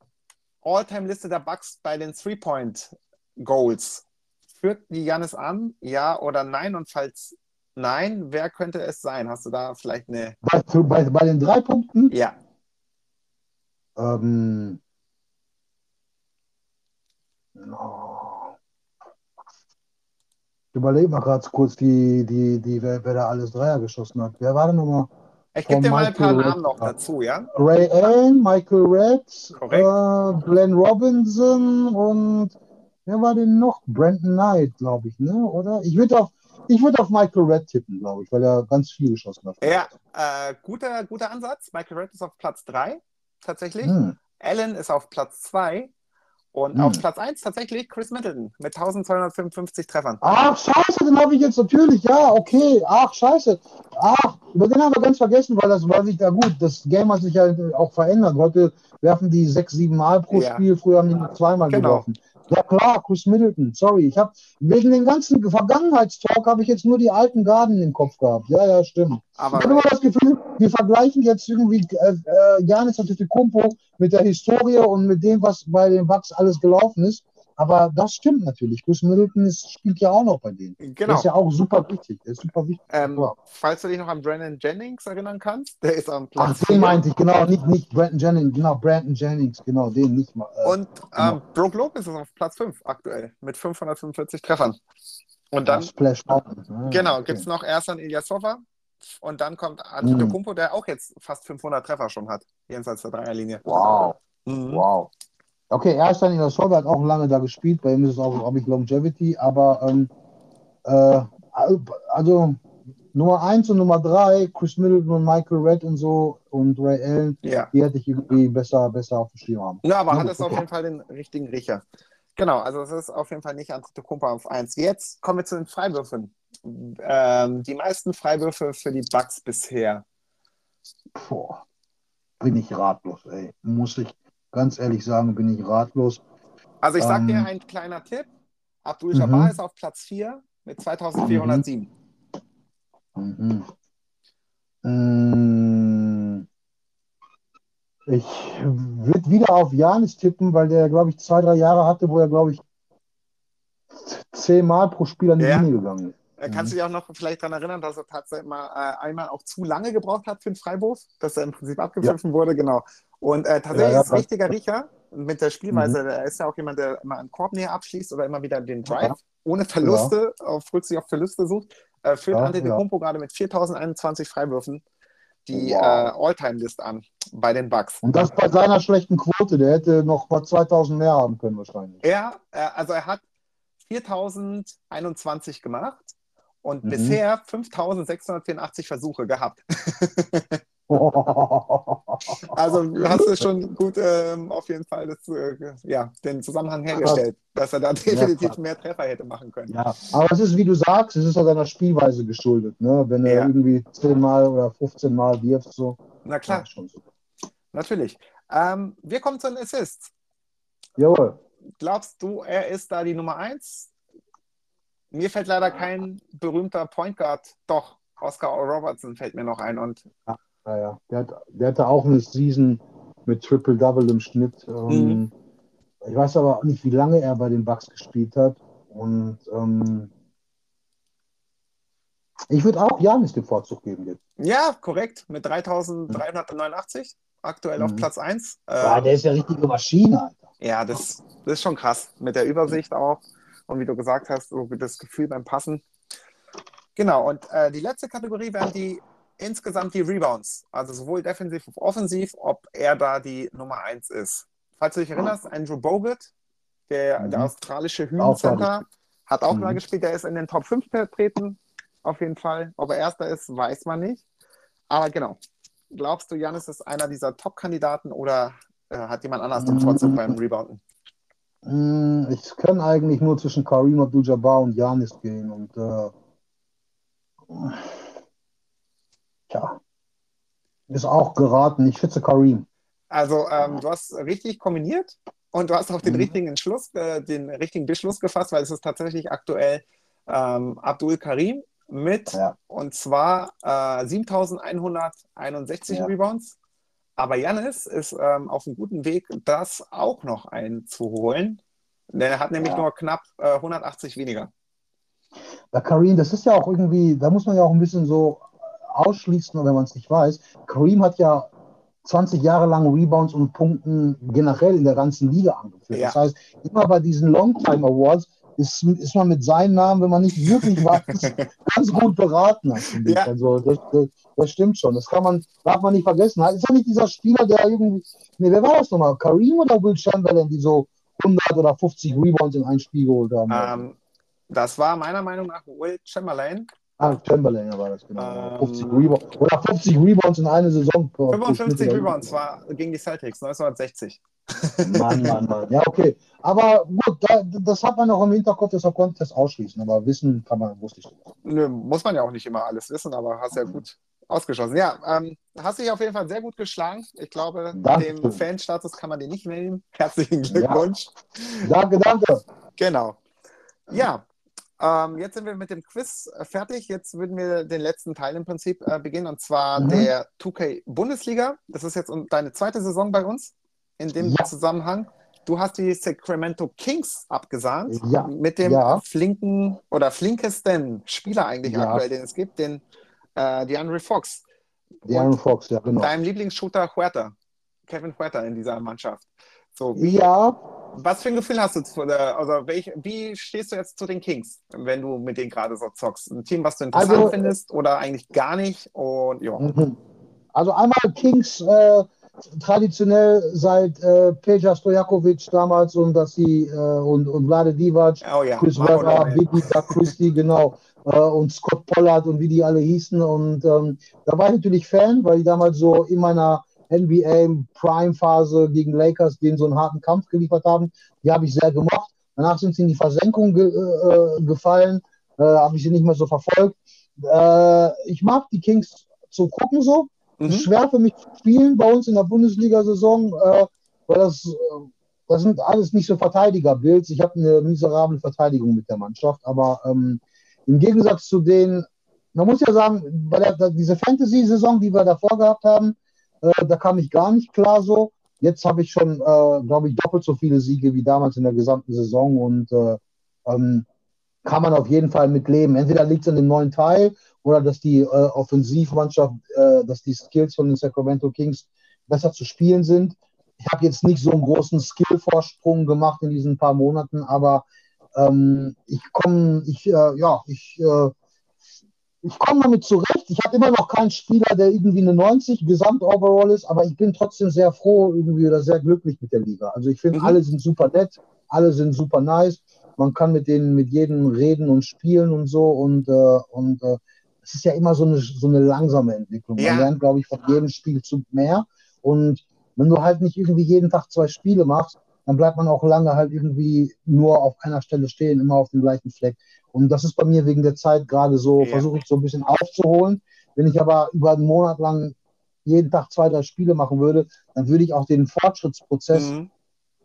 All-Time-Liste der Bucks bei den Three-Point-Goals. Führt die Janis an? Ja oder nein? Und falls nein, wer könnte es sein? Hast du da vielleicht eine. Bei, bei, bei den drei Punkten, Ja. Ähm, ich überlege mal gerade kurz, die, die, die, wer, wer da alles Dreier geschossen hat. Wer war denn nochmal? Ich gebe dir mal ein paar Namen noch dazu, ja? Ray Allen, Michael Red, Korrekt. äh, Glenn Robinson und wer war denn noch? Brandon Knight, glaube ich, ne? Oder? Ich würde auf, ich würde auf Michael Red tippen, glaube ich, weil er ganz viel geschossen hat. Ja, äh, guter, guter Ansatz. Michael Red ist auf Platz 3 tatsächlich. Hm. Allen ist auf Platz 2 und Hm. auf Platz 1 tatsächlich Chris Middleton mit 1255 Treffern. Ach, scheiße, den habe ich jetzt natürlich. Ja, okay. Ach, scheiße. Ach, über den haben wir ganz vergessen, weil das war sich ja gut. Das Game hat sich ja auch verändert. Heute werfen die sechs, sieben Mal pro Ja. Spiel. Früher haben die nur zweimal Genau. geworfen. Ja klar, Chris Middleton. Sorry, ich habe wegen den ganzen Vergangenheitstalk habe ich jetzt nur die alten Garden im Kopf gehabt. Ja, ja, stimmt. Aber Ich habe immer das Gefühl, wir vergleichen jetzt irgendwie äh, äh, Giannis Antetokounmpo mit der Historie und mit dem, was bei den Bucks alles gelaufen ist. Aber das stimmt natürlich. Chris Middleton ist, spielt ja auch noch bei denen. Der genau. ist ja auch super wichtig. Der ist super wichtig. Ähm, Ja. falls du dich noch an Brandon Jennings erinnern kannst, der ist am Ach, Platz den vier. meinte ich, genau, nicht, nicht Brandon Jennings, genau, Brandon Jennings, genau, den nicht mal. Äh, Und ähm, Brook Lopez ist auf Platz 5 aktuell mit 545 Treffern. Und dann, Splash Mountain. Ah, genau, okay. gibt es noch Ersan Ilyasova und dann kommt Antetokounmpo, der auch jetzt fast 500 Treffer schon hat, jenseits der Dreierlinie. Wow, Mhm. wow. Okay, er ist dann in der Show, hat auch lange da gespielt, bei ihm ist es auch, glaube ich, Longevity, aber ähm, äh, also Nummer 1 und Nummer 3, Chris Middleton und Michael Red und so und Ray Allen, Ja. die hätte ich irgendwie besser, besser auf dem Schirm haben. Ja, aber Ja, hat es auf jeden Fall den richtigen Riecher. Genau, also es ist auf jeden Fall nicht Antetokounmpo auf 1. Jetzt kommen wir zu den Freiwürfen. Ähm, die meisten Freiwürfe für die Bucks bisher. Boah, bin ich ratlos, ey. Muss ich ganz ehrlich sagen, bin ich ratlos. Also ich sag Ähm. dir ein kleiner Tipp. Abdul Jabbar Mhm. ist auf Platz 4 mit 2407. Mhm. Mm, Ich würde wieder auf Janis tippen, weil der, glaube ich, zwei, drei Jahre hatte, wo er, glaube ich, zehnmal pro Spiel an die Ja. Linie gegangen ist. Äh, Kannst du dich auch noch vielleicht daran erinnern, dass er tatsächlich mal äh, einmal auch zu lange gebraucht hat für den Freiwurf, dass er im Prinzip abgepfiffen wurde, genau. Und äh, tatsächlich Ja, ja, ist ein richtiger Riecher mit der Spielweise. Mhm. Er ist ja auch jemand, der immer einen Korb näher abschließt oder immer wieder den Drive ohne Verluste, auf sich auf Verluste sucht. Äh, führt Ja, Antetokounmpo gerade mit 4021 Freiwürfen die Wow. äh, All-Time-List an. bei den Bucks. Und das bei seiner schlechten Quote. Der hätte noch mal 2000 mehr haben können wahrscheinlich. Er, äh, also er hat 4021 gemacht und Mhm. bisher 5684 Versuche gehabt. Also du hast es schon gut ähm, auf jeden Fall das, äh, ja, den Zusammenhang hergestellt, dass er da definitiv krass. mehr Treffer hätte machen können. Ja, aber es ist, wie du sagst, es ist ja seiner Spielweise geschuldet, ne? Wenn er Ja. irgendwie 10 Mal oder 15 Mal wirft, so. Na klar, Ja, schon so. natürlich. Ähm, wir kommen zu den Assists. Jawohl. Glaubst du, er ist da die Nummer eins? Mir fällt leider kein berühmter Point Guard. Doch, Oscar Robertson fällt mir noch ein. Und Ja, ja. Der, hat, der hatte auch eine Season mit Triple-Double im Schnitt. Ähm, Mhm. Ich weiß aber auch nicht, wie lange er bei den Bucks gespielt hat. Und ähm, ich würde auch Janis den Vorzug geben jetzt. ja, korrekt, mit 3389, aktuell auf Mhm. Platz 1. Ja, der ist ja richtige Maschine, Alter. Ja, das, das ist schon krass. Mit der Übersicht auch. Und wie du gesagt hast, so das Gefühl beim Passen. Genau, und äh, die letzte Kategorie wären die insgesamt die Rebounds. Also sowohl defensiv als auch offensiv, ob er da die Nummer 1 ist. Falls du dich erinnerst, Andrew Bogut, der, Mhm. der australische Hühncenter, hat auch Mhm. mal gespielt. Der ist in den Top 5 vertreten, auf jeden Fall. Ob er Erster ist, weiß man nicht. Aber genau. Glaubst du, Janis ist einer dieser Top-Kandidaten oder äh, hat jemand anders den Vorzug beim Rebounden? Mm, Ich kann eigentlich nur zwischen Kareem Abdul-Jabbar und Janis gehen. Und äh, tja, ist auch geraten. Ich schätze Kareem. Also ähm, du hast richtig kombiniert und du hast auch den Mhm. richtigen Entschluss, äh, den richtigen Beschluss gefasst, weil es ist tatsächlich aktuell ähm, Abdul Karim mit Ja. und zwar äh, 7161 Ja. Rebounds. Aber Janis ist ähm, auf einem guten Weg, das auch noch einzuholen. Denn er hat nämlich Ja. nur knapp äh, 180 weniger. Bei Kareem, das ist ja auch irgendwie, da muss man ja auch ein bisschen so ausschließen, wenn man es nicht weiß. Kareem hat ja 20 Jahre lang Rebounds und Punkten generell in der ganzen Liga angeführt. Ja. Das heißt, immer bei diesen Longtime Awards ist, ist man mit seinem Namen, wenn man nicht wirklich weiß, ganz gut beraten. Ja. Also das, das, das stimmt schon. Das kann man, darf man nicht vergessen. Ist ja nicht dieser Spieler, der irgendwie, nee, wer war das nochmal? Kareem oder Will Chamberlain, die so 100 oder 50 Rebounds in ein Spiel geholt haben? Ähm, das war meiner Meinung nach Will Chamberlain. Ah, Chamberlain war das, genau. Ähm, 50 Rebounds. Oder 50 Rebounds in eine Saison. 55 Rebounds war gegen die Celtics 1960. Mann, Mann, Mann. Ja, okay. Aber gut, da, das hat man noch im Hinterkopf, deshalb konnte ich das ausschließen. Aber wissen kann man, wusste ich nicht. Nö, muss man ja auch nicht immer alles wissen, aber hast ja gut ausgeschlossen. Ja, ähm, hast dich auf jeden Fall sehr gut geschlagen. Ich glaube, Danke. dem Fanstatus kann man dir nicht nehmen. Herzlichen Glückwunsch. Danke, danke. Genau. Ja, ähm, jetzt sind wir mit dem Quiz äh, fertig. Jetzt würden wir den letzten Teil im Prinzip äh, beginnen und zwar Mhm. der 2K Bundesliga. Das ist jetzt deine zweite Saison bei uns in dem Ja. Zusammenhang. Du hast die Sacramento Kings abgesahnt Ja. mit dem Ja. flinken oder flinkesten Spieler eigentlich aktuell, den es gibt, den äh, DeAndre Fox. Aaron Fox, ja, genau. Deinem Lieblingsshooter Huerta, Kevin Huerta in dieser Mannschaft. So, Ja, was für ein Gefühl hast du zu der, also welch, wie stehst du jetzt zu den Kings, wenn du mit denen gerade so zockst? Ein Team, was du interessant Also- findest oder eigentlich gar nicht? Und ja. Mhm. Also einmal Kings äh, traditionell seit äh, Peja Stojakovic damals und dass sie äh, und, und Vlade Divac, Oh ja. Chris Lomel. Biggie Duck Christie, genau, äh, und Scott Pollard und wie die alle hießen. Und ähm, da war ich natürlich Fan, weil die damals so in meiner NBA Prime-Phase gegen Lakers denen so einen harten Kampf geliefert haben. Die habe ich sehr gemocht. Danach sind sie in die Versenkung ge äh, gefallen, äh, habe ich sie nicht mehr so verfolgt. Äh, ich mag die Kings zu gucken so. Mhm. Ist schwer für mich zu spielen bei uns in der Bundesliga-Saison, äh, weil das, äh, das sind alles nicht so Verteidiger-Builds. Ich habe eine miserable Verteidigung mit der Mannschaft, aber ähm, im Gegensatz zu den, man muss ja sagen, bei der, der, diese Fantasy-Saison, die wir davor gehabt haben, äh, da kam ich gar nicht klar so. Jetzt habe ich schon, äh, glaube ich, doppelt so viele Siege wie damals in der gesamten Saison und äh, ähm, kann man auf jeden Fall mit leben. Entweder liegt es an dem neuen Teil oder dass die äh, Offensivmannschaft, äh, dass die Skills von den Sacramento Kings besser zu spielen sind. Ich habe jetzt nicht so einen großen Skill-Vorsprung gemacht in diesen paar Monaten, aber ähm, ich komme, ich, äh, ja, ich, äh, ich komme damit zurecht. Ich habe immer noch keinen Spieler, der irgendwie eine 90 Gesamt-Overall ist, aber ich bin trotzdem sehr froh irgendwie oder sehr glücklich mit der Liga. Also ich finde, Mhm. alle sind super nett, alle sind super nice. Man kann mit denen, mit jedem reden und spielen und so und, äh, und äh, es ist ja immer so eine, so eine langsame Entwicklung. Man Ja. lernt, glaube ich, von jedem Spielzug mehr und wenn du halt nicht irgendwie jeden Tag zwei Spiele machst, dann bleibt man auch lange halt irgendwie nur auf einer Stelle stehen, immer auf dem gleichen Fleck. Und das ist bei mir wegen der Zeit gerade so, Ja. versuche ich so ein bisschen aufzuholen. Wenn ich aber über einen Monat lang jeden Tag zwei, drei Spiele machen würde, dann würde ich auch den Fortschrittsprozess, Mhm.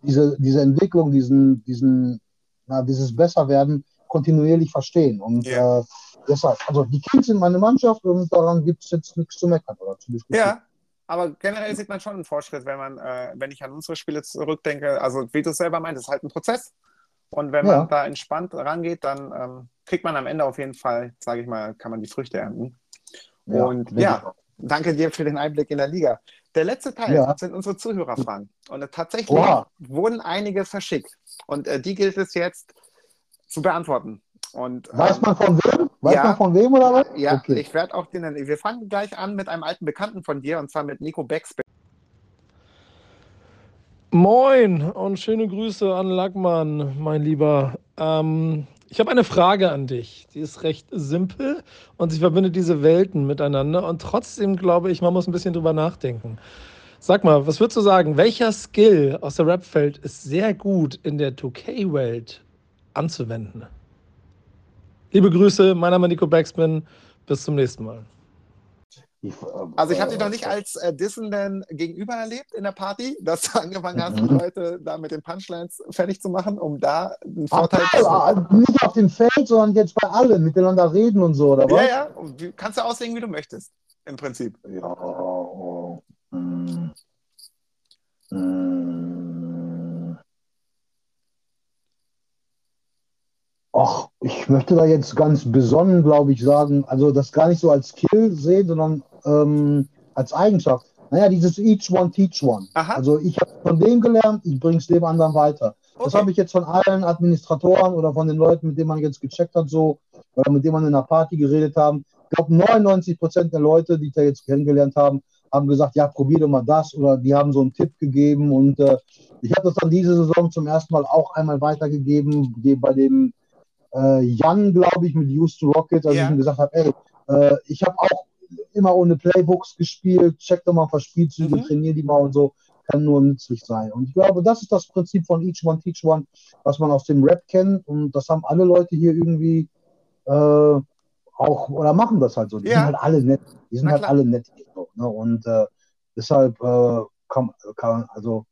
diese, diese Entwicklung, diesen, diesen, na, dieses Besserwerden kontinuierlich verstehen. Und Ja. äh, deshalb, also die Kings sind meine Mannschaft und daran gibt es jetzt nichts zu meckern oder zu diskutieren. Ja, aber generell sieht man schon einen Fortschritt, wenn man, äh, wenn ich an unsere Spiele zurückdenke. Also wie du es selber meintest, ist halt ein Prozess. Und wenn Ja. man da entspannt rangeht, dann ähm, kriegt man am Ende auf jeden Fall, sage ich mal, kann man die Früchte ernten. Und ja. ich auch. Danke dir für den Einblick in der Liga. Der letzte Teil Ja. sind unsere Zuhörerfragen. Und äh, tatsächlich Oha. wurden einige verschickt. Und äh, die gilt es jetzt zu beantworten. Und, Weiß ähm, man von wem? Weiß ja. man von wem oder was? ja, Okay. ich werde auch den nennen. Wir fangen gleich an mit einem alten Bekannten von dir, und zwar mit Nico Backspin. Moin und schöne Grüße an Lackmann, mein Lieber. Ähm, ich habe eine Frage an dich. Die ist recht simpel und sie verbindet diese Welten miteinander und trotzdem glaube ich, man muss ein bisschen drüber nachdenken. Sag mal, was würdest du sagen? Welcher Skill aus der Rap-Welt ist sehr gut in der 2K-Welt anzuwenden? Liebe Grüße, mein Name ist Nico Backspin. Bis zum nächsten Mal. Also ich habe dich noch nicht als äh, dissenden Gegenüber erlebt in der Party, dass du angefangen hast, die Mhm. Leute da mit den Punchlines fertig zu machen, um da einen Ach, Vorteil geil, zu ah, nicht auf dem Feld, sondern jetzt bei allen miteinander reden und so, oder was? Ja, ja, und kannst du auslegen, wie du möchtest, im Prinzip. Ja, oh, hm. Ach, ich möchte da jetzt ganz besonnen, glaube ich, sagen, also das gar nicht so als Skill sehen, sondern ähm, als Eigenschaft. Naja, dieses Each One Teach One. Aha. Also ich habe von dem gelernt, ich bringe es dem anderen weiter. Das Okay. habe ich jetzt von allen Administratoren oder von den Leuten, mit denen man jetzt gecheckt hat, so, oder mit denen man in einer Party geredet haben. Ich glaube, 99 Prozent der Leute, die da jetzt kennengelernt haben, haben gesagt, ja, probier doch mal das oder die haben so einen Tipp gegeben und äh, ich habe das dann diese Saison zum ersten Mal auch einmal weitergegeben bei dem äh, Jan, glaube ich, mit Used to Rocket, als Ja. ich ihm gesagt habe, ey, äh, ich habe auch immer ohne Playbooks gespielt, check doch mal ein paar Spielzüge, Mhm. trainier die mal und so, kann nur nützlich sein. Und ich glaube, das ist das Prinzip von Each One Teach One, was man aus dem Rap kennt und das haben alle Leute hier irgendwie äh, auch oder machen das halt so. Die Ja. sind halt alle nett. Die sind halt alle nett. Ne? Und äh, deshalb äh, kann, kann, also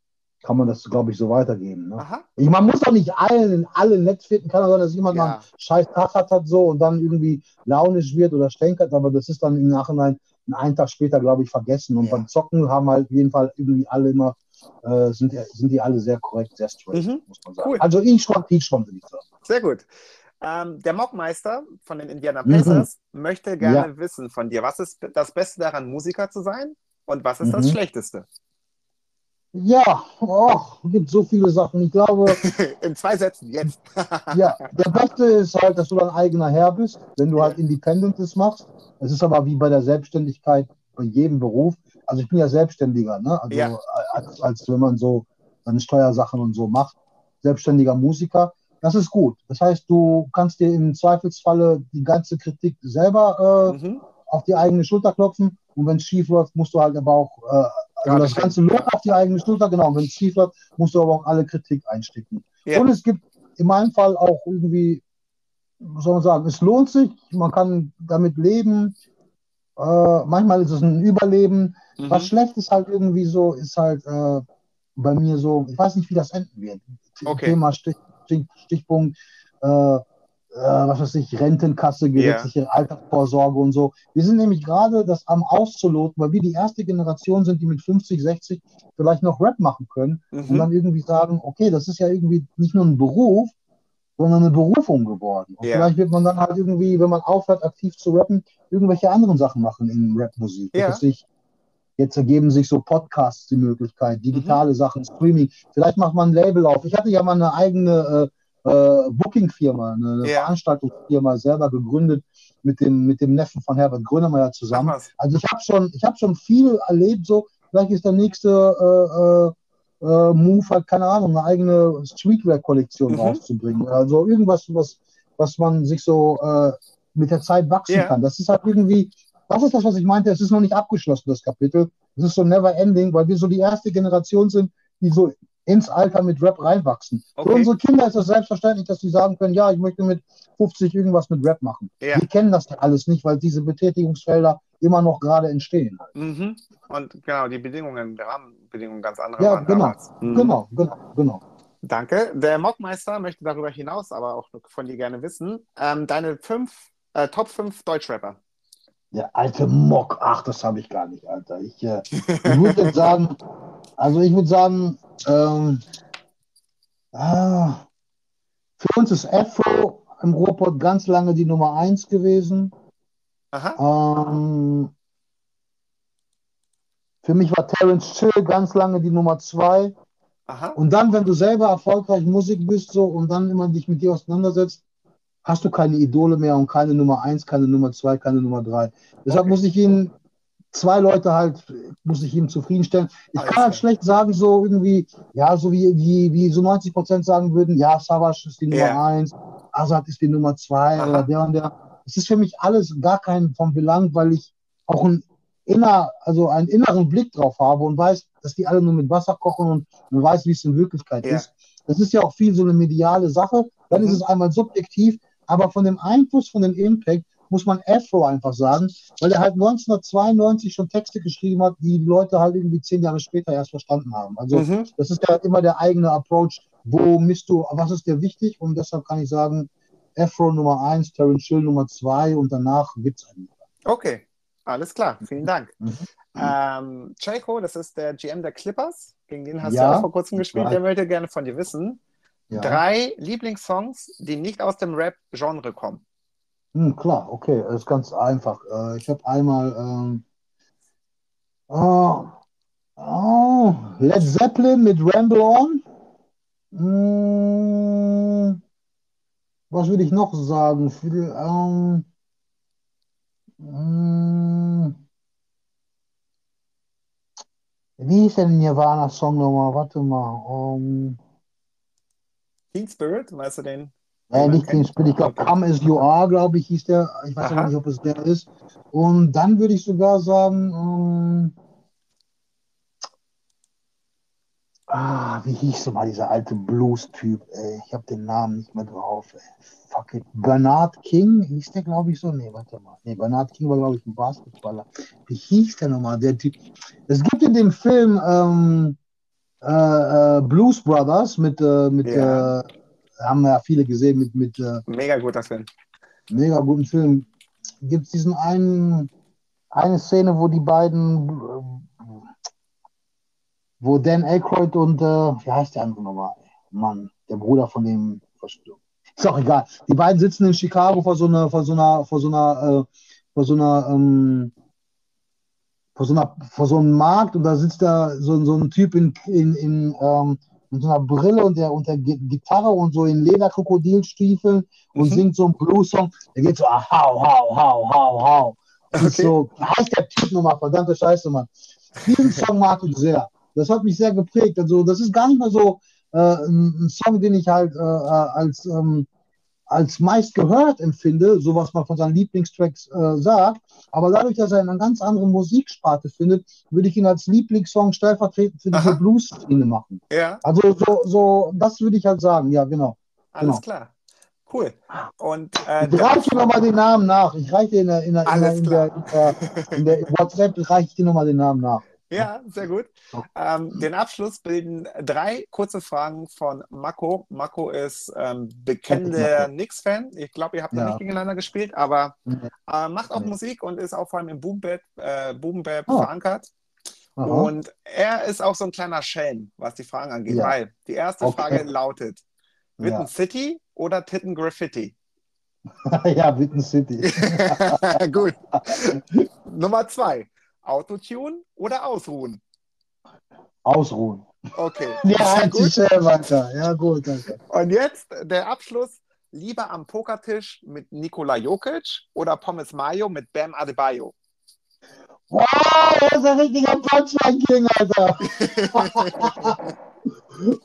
kann man das, glaube ich, so weitergeben. Ne? Ich, man muss doch nicht allen, alle nett finden. Kann sein, dass jemand mal Ja. einen scheiß Tag hat, hat so und dann irgendwie launisch wird oder stänkert, aber das ist dann im Nachhinein einen Tag später, glaube ich, vergessen. Und Ja. beim Zocken haben halt auf jeden Fall irgendwie alle immer, äh, sind, sind die alle sehr korrekt, sehr straight, Mhm. muss man sagen. Cool. Also ich schon, ich schon, würde ich sagen. Sehr gut. Ähm, der Mockmeister von den Indiana Mhm. Pacers möchte gerne wissen von dir, was ist das Beste daran, Musiker zu sein und was ist das Mhm. Schlechteste? Ja, oh, gibt so viele Sachen. Ich glaube, In zwei Sätzen, jetzt. Ja, der Beste ist halt, dass du dein eigener Herr bist, wenn du halt Independentes machst. Es ist aber wie bei der Selbstständigkeit bei jedem Beruf. Also ich bin ja Selbstständiger, ne? Also Ja. als, als wenn man so seine Steuersachen und so macht. Selbstständiger Musiker, das ist gut. Das heißt, du kannst dir im Zweifelsfalle die ganze Kritik selber äh, Mhm. auf die eigene Schulter klopfen. Und wenn es schief läuft, musst du halt aber auch, äh, also das ganze Lob auf die eigene Schulter, genau. Wenn es schief läuft, musst du aber auch alle Kritik einstecken. Ja. Und es gibt in meinem Fall auch irgendwie, was soll man sagen, es lohnt sich, man kann damit leben. Äh, manchmal ist es ein Überleben. Mhm. Was schlecht ist halt irgendwie so, ist halt äh, bei mir so, ich weiß nicht, wie das enden wird. Okay. Thema Stich, Stich, Stichpunkt, äh, äh, was weiß ich, Rentenkasse, gesetzliche Altersvorsorge und so. Wir sind nämlich gerade das am auszuloten, weil wir die erste Generation sind, die mit 50, 60 vielleicht noch Rap machen können und Mhm. dann irgendwie sagen, okay, das ist ja irgendwie nicht nur ein Beruf, sondern eine Berufung geworden. Und Ja. vielleicht wird man dann halt irgendwie, wenn man aufhört, aktiv zu rappen, irgendwelche anderen Sachen machen in Rapmusik. Ich, Jetzt ergeben sich so Podcasts die Möglichkeit, Mhm. digitale Sachen, Streaming. Vielleicht macht man ein Label auf. Ich hatte ja mal eine eigene, äh, Booking-Firma, eine, Ja. Veranstaltungsfirma selber gegründet mit dem, mit dem Neffen von Herbert Grönemeyer zusammen. Also ich habe schon, ich habe schon viel erlebt, so vielleicht ist der nächste äh, äh, äh, Move halt, keine Ahnung, eine eigene Streetwear-Kollektion Mhm. rauszubringen. Also irgendwas, was, was man sich so äh, mit der Zeit wachsen Ja. kann. Das ist halt irgendwie, das ist das, was ich meinte, es ist noch nicht abgeschlossen, das Kapitel. Es ist so never ending, weil wir so die erste Generation sind, die so ins Alter mit Rap reinwachsen. Okay. Für unsere Kinder ist es selbstverständlich, dass sie sagen können, ja, ich möchte mit 50 irgendwas mit Rap machen. Ja. Die kennen das ja alles nicht, weil diese Betätigungsfelder immer noch gerade entstehen. Mhm. Und genau, die Bedingungen, die Rahmenbedingungen ganz andere Ja, waren genau, damals. Mhm. genau, genau, genau. Danke. Der Mockmeister möchte darüber hinaus aber auch von dir gerne wissen. Ähm, deine fünf, äh, Top 5 Deutschrapper. Der alte Mock, ach, das habe ich gar nicht, Alter. Ich, äh, ich würde jetzt sagen, also ich würde sagen, ähm, ah, für uns ist Afro im Ruhrpott ganz lange die Nummer 1 gewesen. Aha. Ähm, für mich war Terence Chill ganz lange die Nummer 2. Aha. Und dann, wenn du selber erfolgreich Musik bist so und dann immer dich mit dir auseinandersetzt, hast du keine Idole mehr und keine Nummer eins, keine Nummer zwei, keine Nummer drei. Deshalb Okay. muss ich ihn, zwei Leute halt, muss ich ihm zufriedenstellen. Ich kann halt schlecht sagen, so irgendwie, ja, so wie, wie, wie so 90 Prozent sagen würden, ja, Savage ist die Nummer Ja. eins, Azad ist die Nummer zwei Aha. oder der und der. Es ist für mich alles gar kein vom Belang, weil ich auch ein inner, also einen inneren Blick drauf habe und weiß, dass die alle nur mit Wasser kochen und man weiß, wie es in Wirklichkeit Ja. ist. Das ist ja auch viel so eine mediale Sache. Dann Mhm. ist es einmal subjektiv, aber von dem Einfluss, von dem Impact muss man Afro einfach sagen, weil er halt 1992 schon Texte geschrieben hat, die die Leute halt irgendwie zehn Jahre später erst verstanden haben. Also Mhm. das ist ja immer der eigene Approach. Wo misst du, was ist dir wichtig? Und deshalb kann ich sagen, Afro Nummer eins, Terence Chill Nummer zwei und danach gibt es einen. Okay. Alles klar. Vielen Dank. Mhm. Ähm, Chaco, das ist der GM der Clippers. Gegen den hast Ja. du auch vor kurzem gespielt. Der möchte gerne von dir wissen. Ja. Drei Lieblingssongs, die nicht aus dem Rap-Genre kommen. Hm, klar, okay, das ist ganz einfach. Äh, ich habe einmal ähm, oh, oh, Led Zeppelin mit Ramble On. Hm, was würde ich noch sagen? Viel, ähm, hm, wie ist denn Nirvana-Song nochmal? Warte mal. Um, Teen Spirit, weißt du den? äh, nicht kennt? Spiel, ich glaube, Okay. Come As You Are, glaube ich, hieß der. Ich weiß Aha. nicht, ob es der ist. Und dann würde ich sogar sagen, ähm, ah, wie hieß so mal dieser alte Blues-Typ, ey? Ich habe den Namen nicht mehr drauf, ey. Fuck it. Bernard King, hieß der, glaube ich, so? Nee, warte mal. Nee, Bernard King war, glaube ich, ein Basketballer. Wie hieß der nochmal? Der Typ. Es gibt in dem Film ähm, äh, äh, Blues Brothers mit, äh, mit Ja. äh, haben ja viele gesehen, mit, mit äh, Mega guter Film. mega guten Film. Gibt es diesen einen, eine Szene, wo die beiden, wo Dan Aykroyd und, äh, wie heißt der andere nochmal? Mann, der Bruder von dem. Ist auch egal. Die beiden sitzen in Chicago vor so einer, vor so einer, vor so einer, äh, vor so einer, ähm, vor so einer, vor so einem Markt und da sitzt da so, so ein Typ in, in, in, ähm, mit so einer Brille und der, und der Gi- Gitarre und so in Lederkrokodilstiefeln und Mhm. singt so einen Blues-Song. Der geht so, ah, hau, hau, hau, hau, hau. Okay. so, heißt der Typ nochmal? Verdammte Scheiße, Mann. Diesen Song mag ich sehr. Das hat mich sehr geprägt. Also, das ist gar nicht mal so äh, ein, ein Song, den ich halt äh, äh, als, ähm, als meist gehört empfinde, so was man von seinen Lieblingstracks äh, sagt. Aber dadurch, dass er eine ganz andere Musiksparte findet, würde ich ihn als Lieblingssong stellvertretend für diese. Blues-Szene machen. Ja, Also so, so, das würde ich halt sagen, ja, genau. alles Genau. klar. Cool. Und äh, Ich reiche dir nochmal den Namen nach. Ich reiche dir in der, in der, in der, in der, in der, in der WhatsApp reiche ich dir nochmal den Namen nach. Ja, sehr gut. Ähm, den Abschluss bilden drei kurze Fragen von Mako. Mako ist ähm, bekennender. Knicks-Fan. Ich glaube, ihr habt noch Ja. nicht gegeneinander gespielt, aber äh, macht auch. Musik und ist auch vor allem im Boom Bap, äh, Boom Oh. verankert. Aha. Und er ist auch so ein kleiner Schelm, was die Fragen angeht, Ja. weil die erste Okay. Frage lautet: Witten Ja. City oder Titten Graffiti? ja, Witten City. Gut. Nummer zwei: Autotune oder Ausruhen? Ausruhen. Okay. Ja, halt gut. Alter. Ja, gut, Alter. Und jetzt der Abschluss. Lieber am Pokertisch mit Nikola Jokic oder Pommes Mayo mit Bam Adebayo? Wow, das ist ein richtiger Punchline King, Alter.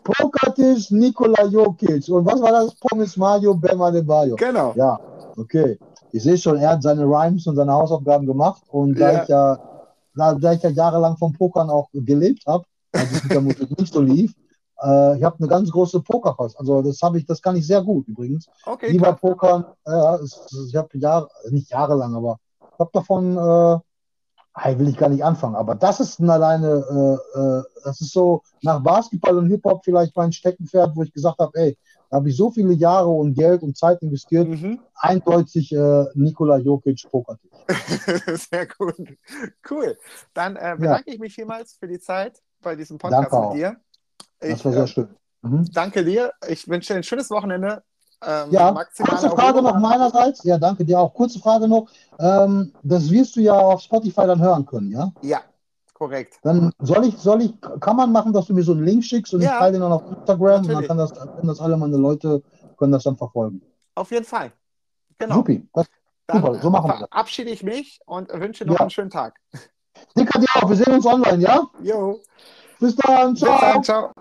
Pokertisch, Nikola Jokic. Und was war das? Pommes Mario, Bam Adebayo. Genau. Ja, okay. Ich sehe schon, er hat seine Rhymes und seine Hausaufgaben gemacht. Und da Ja. ich ja, da, da ich ja jahrelang vom Pokern auch gelebt habe, also es mit der Musik nicht so lief, äh, ich habe eine ganz große Pokerfass. Also das habe ich, das kann ich sehr gut übrigens. Okay, Lieber. Pokern, ja, ich habe Jahre, nicht jahrelang, aber ich habe davon, äh, ah, will ich gar nicht anfangen, aber das ist ein alleine, äh, äh, das ist so nach Basketball und Hip-Hop vielleicht mein Steckenpferd, wo ich gesagt habe, ey, da habe ich so viele Jahre und Geld und Zeit investiert, Mhm. eindeutig äh, Nikola Jokic Pokertisch. Sehr gut. Cool. Dann äh, bedanke ich mich vielmals für die Zeit bei diesem Podcast Danke auch. mit dir. Das Ich war sehr äh, schön. Mhm. danke dir. Ich wünsche dir ein schönes Wochenende. Ähm, Ja, kurze Frage noch meinerseits. Ja, danke dir auch. Kurze Frage noch. Ähm, das wirst du ja auf Spotify dann hören können, ja? Ja, korrekt. Dann soll ich, soll ich, kann man machen, dass du mir so einen Link schickst und Ja. ich teile den dann auf Instagram und dann Natürlich. kann das, können das alle meine Leute, können das dann verfolgen. Auf jeden Fall. Genau. Supi. Das, Dann super, so machen wir das. verabschiede ich mich und wünsche noch Ja. einen schönen Tag. Dicker dir auch, wir sehen uns online, ja? Jo. Bis dann, Bis ciao. dann. Ciao.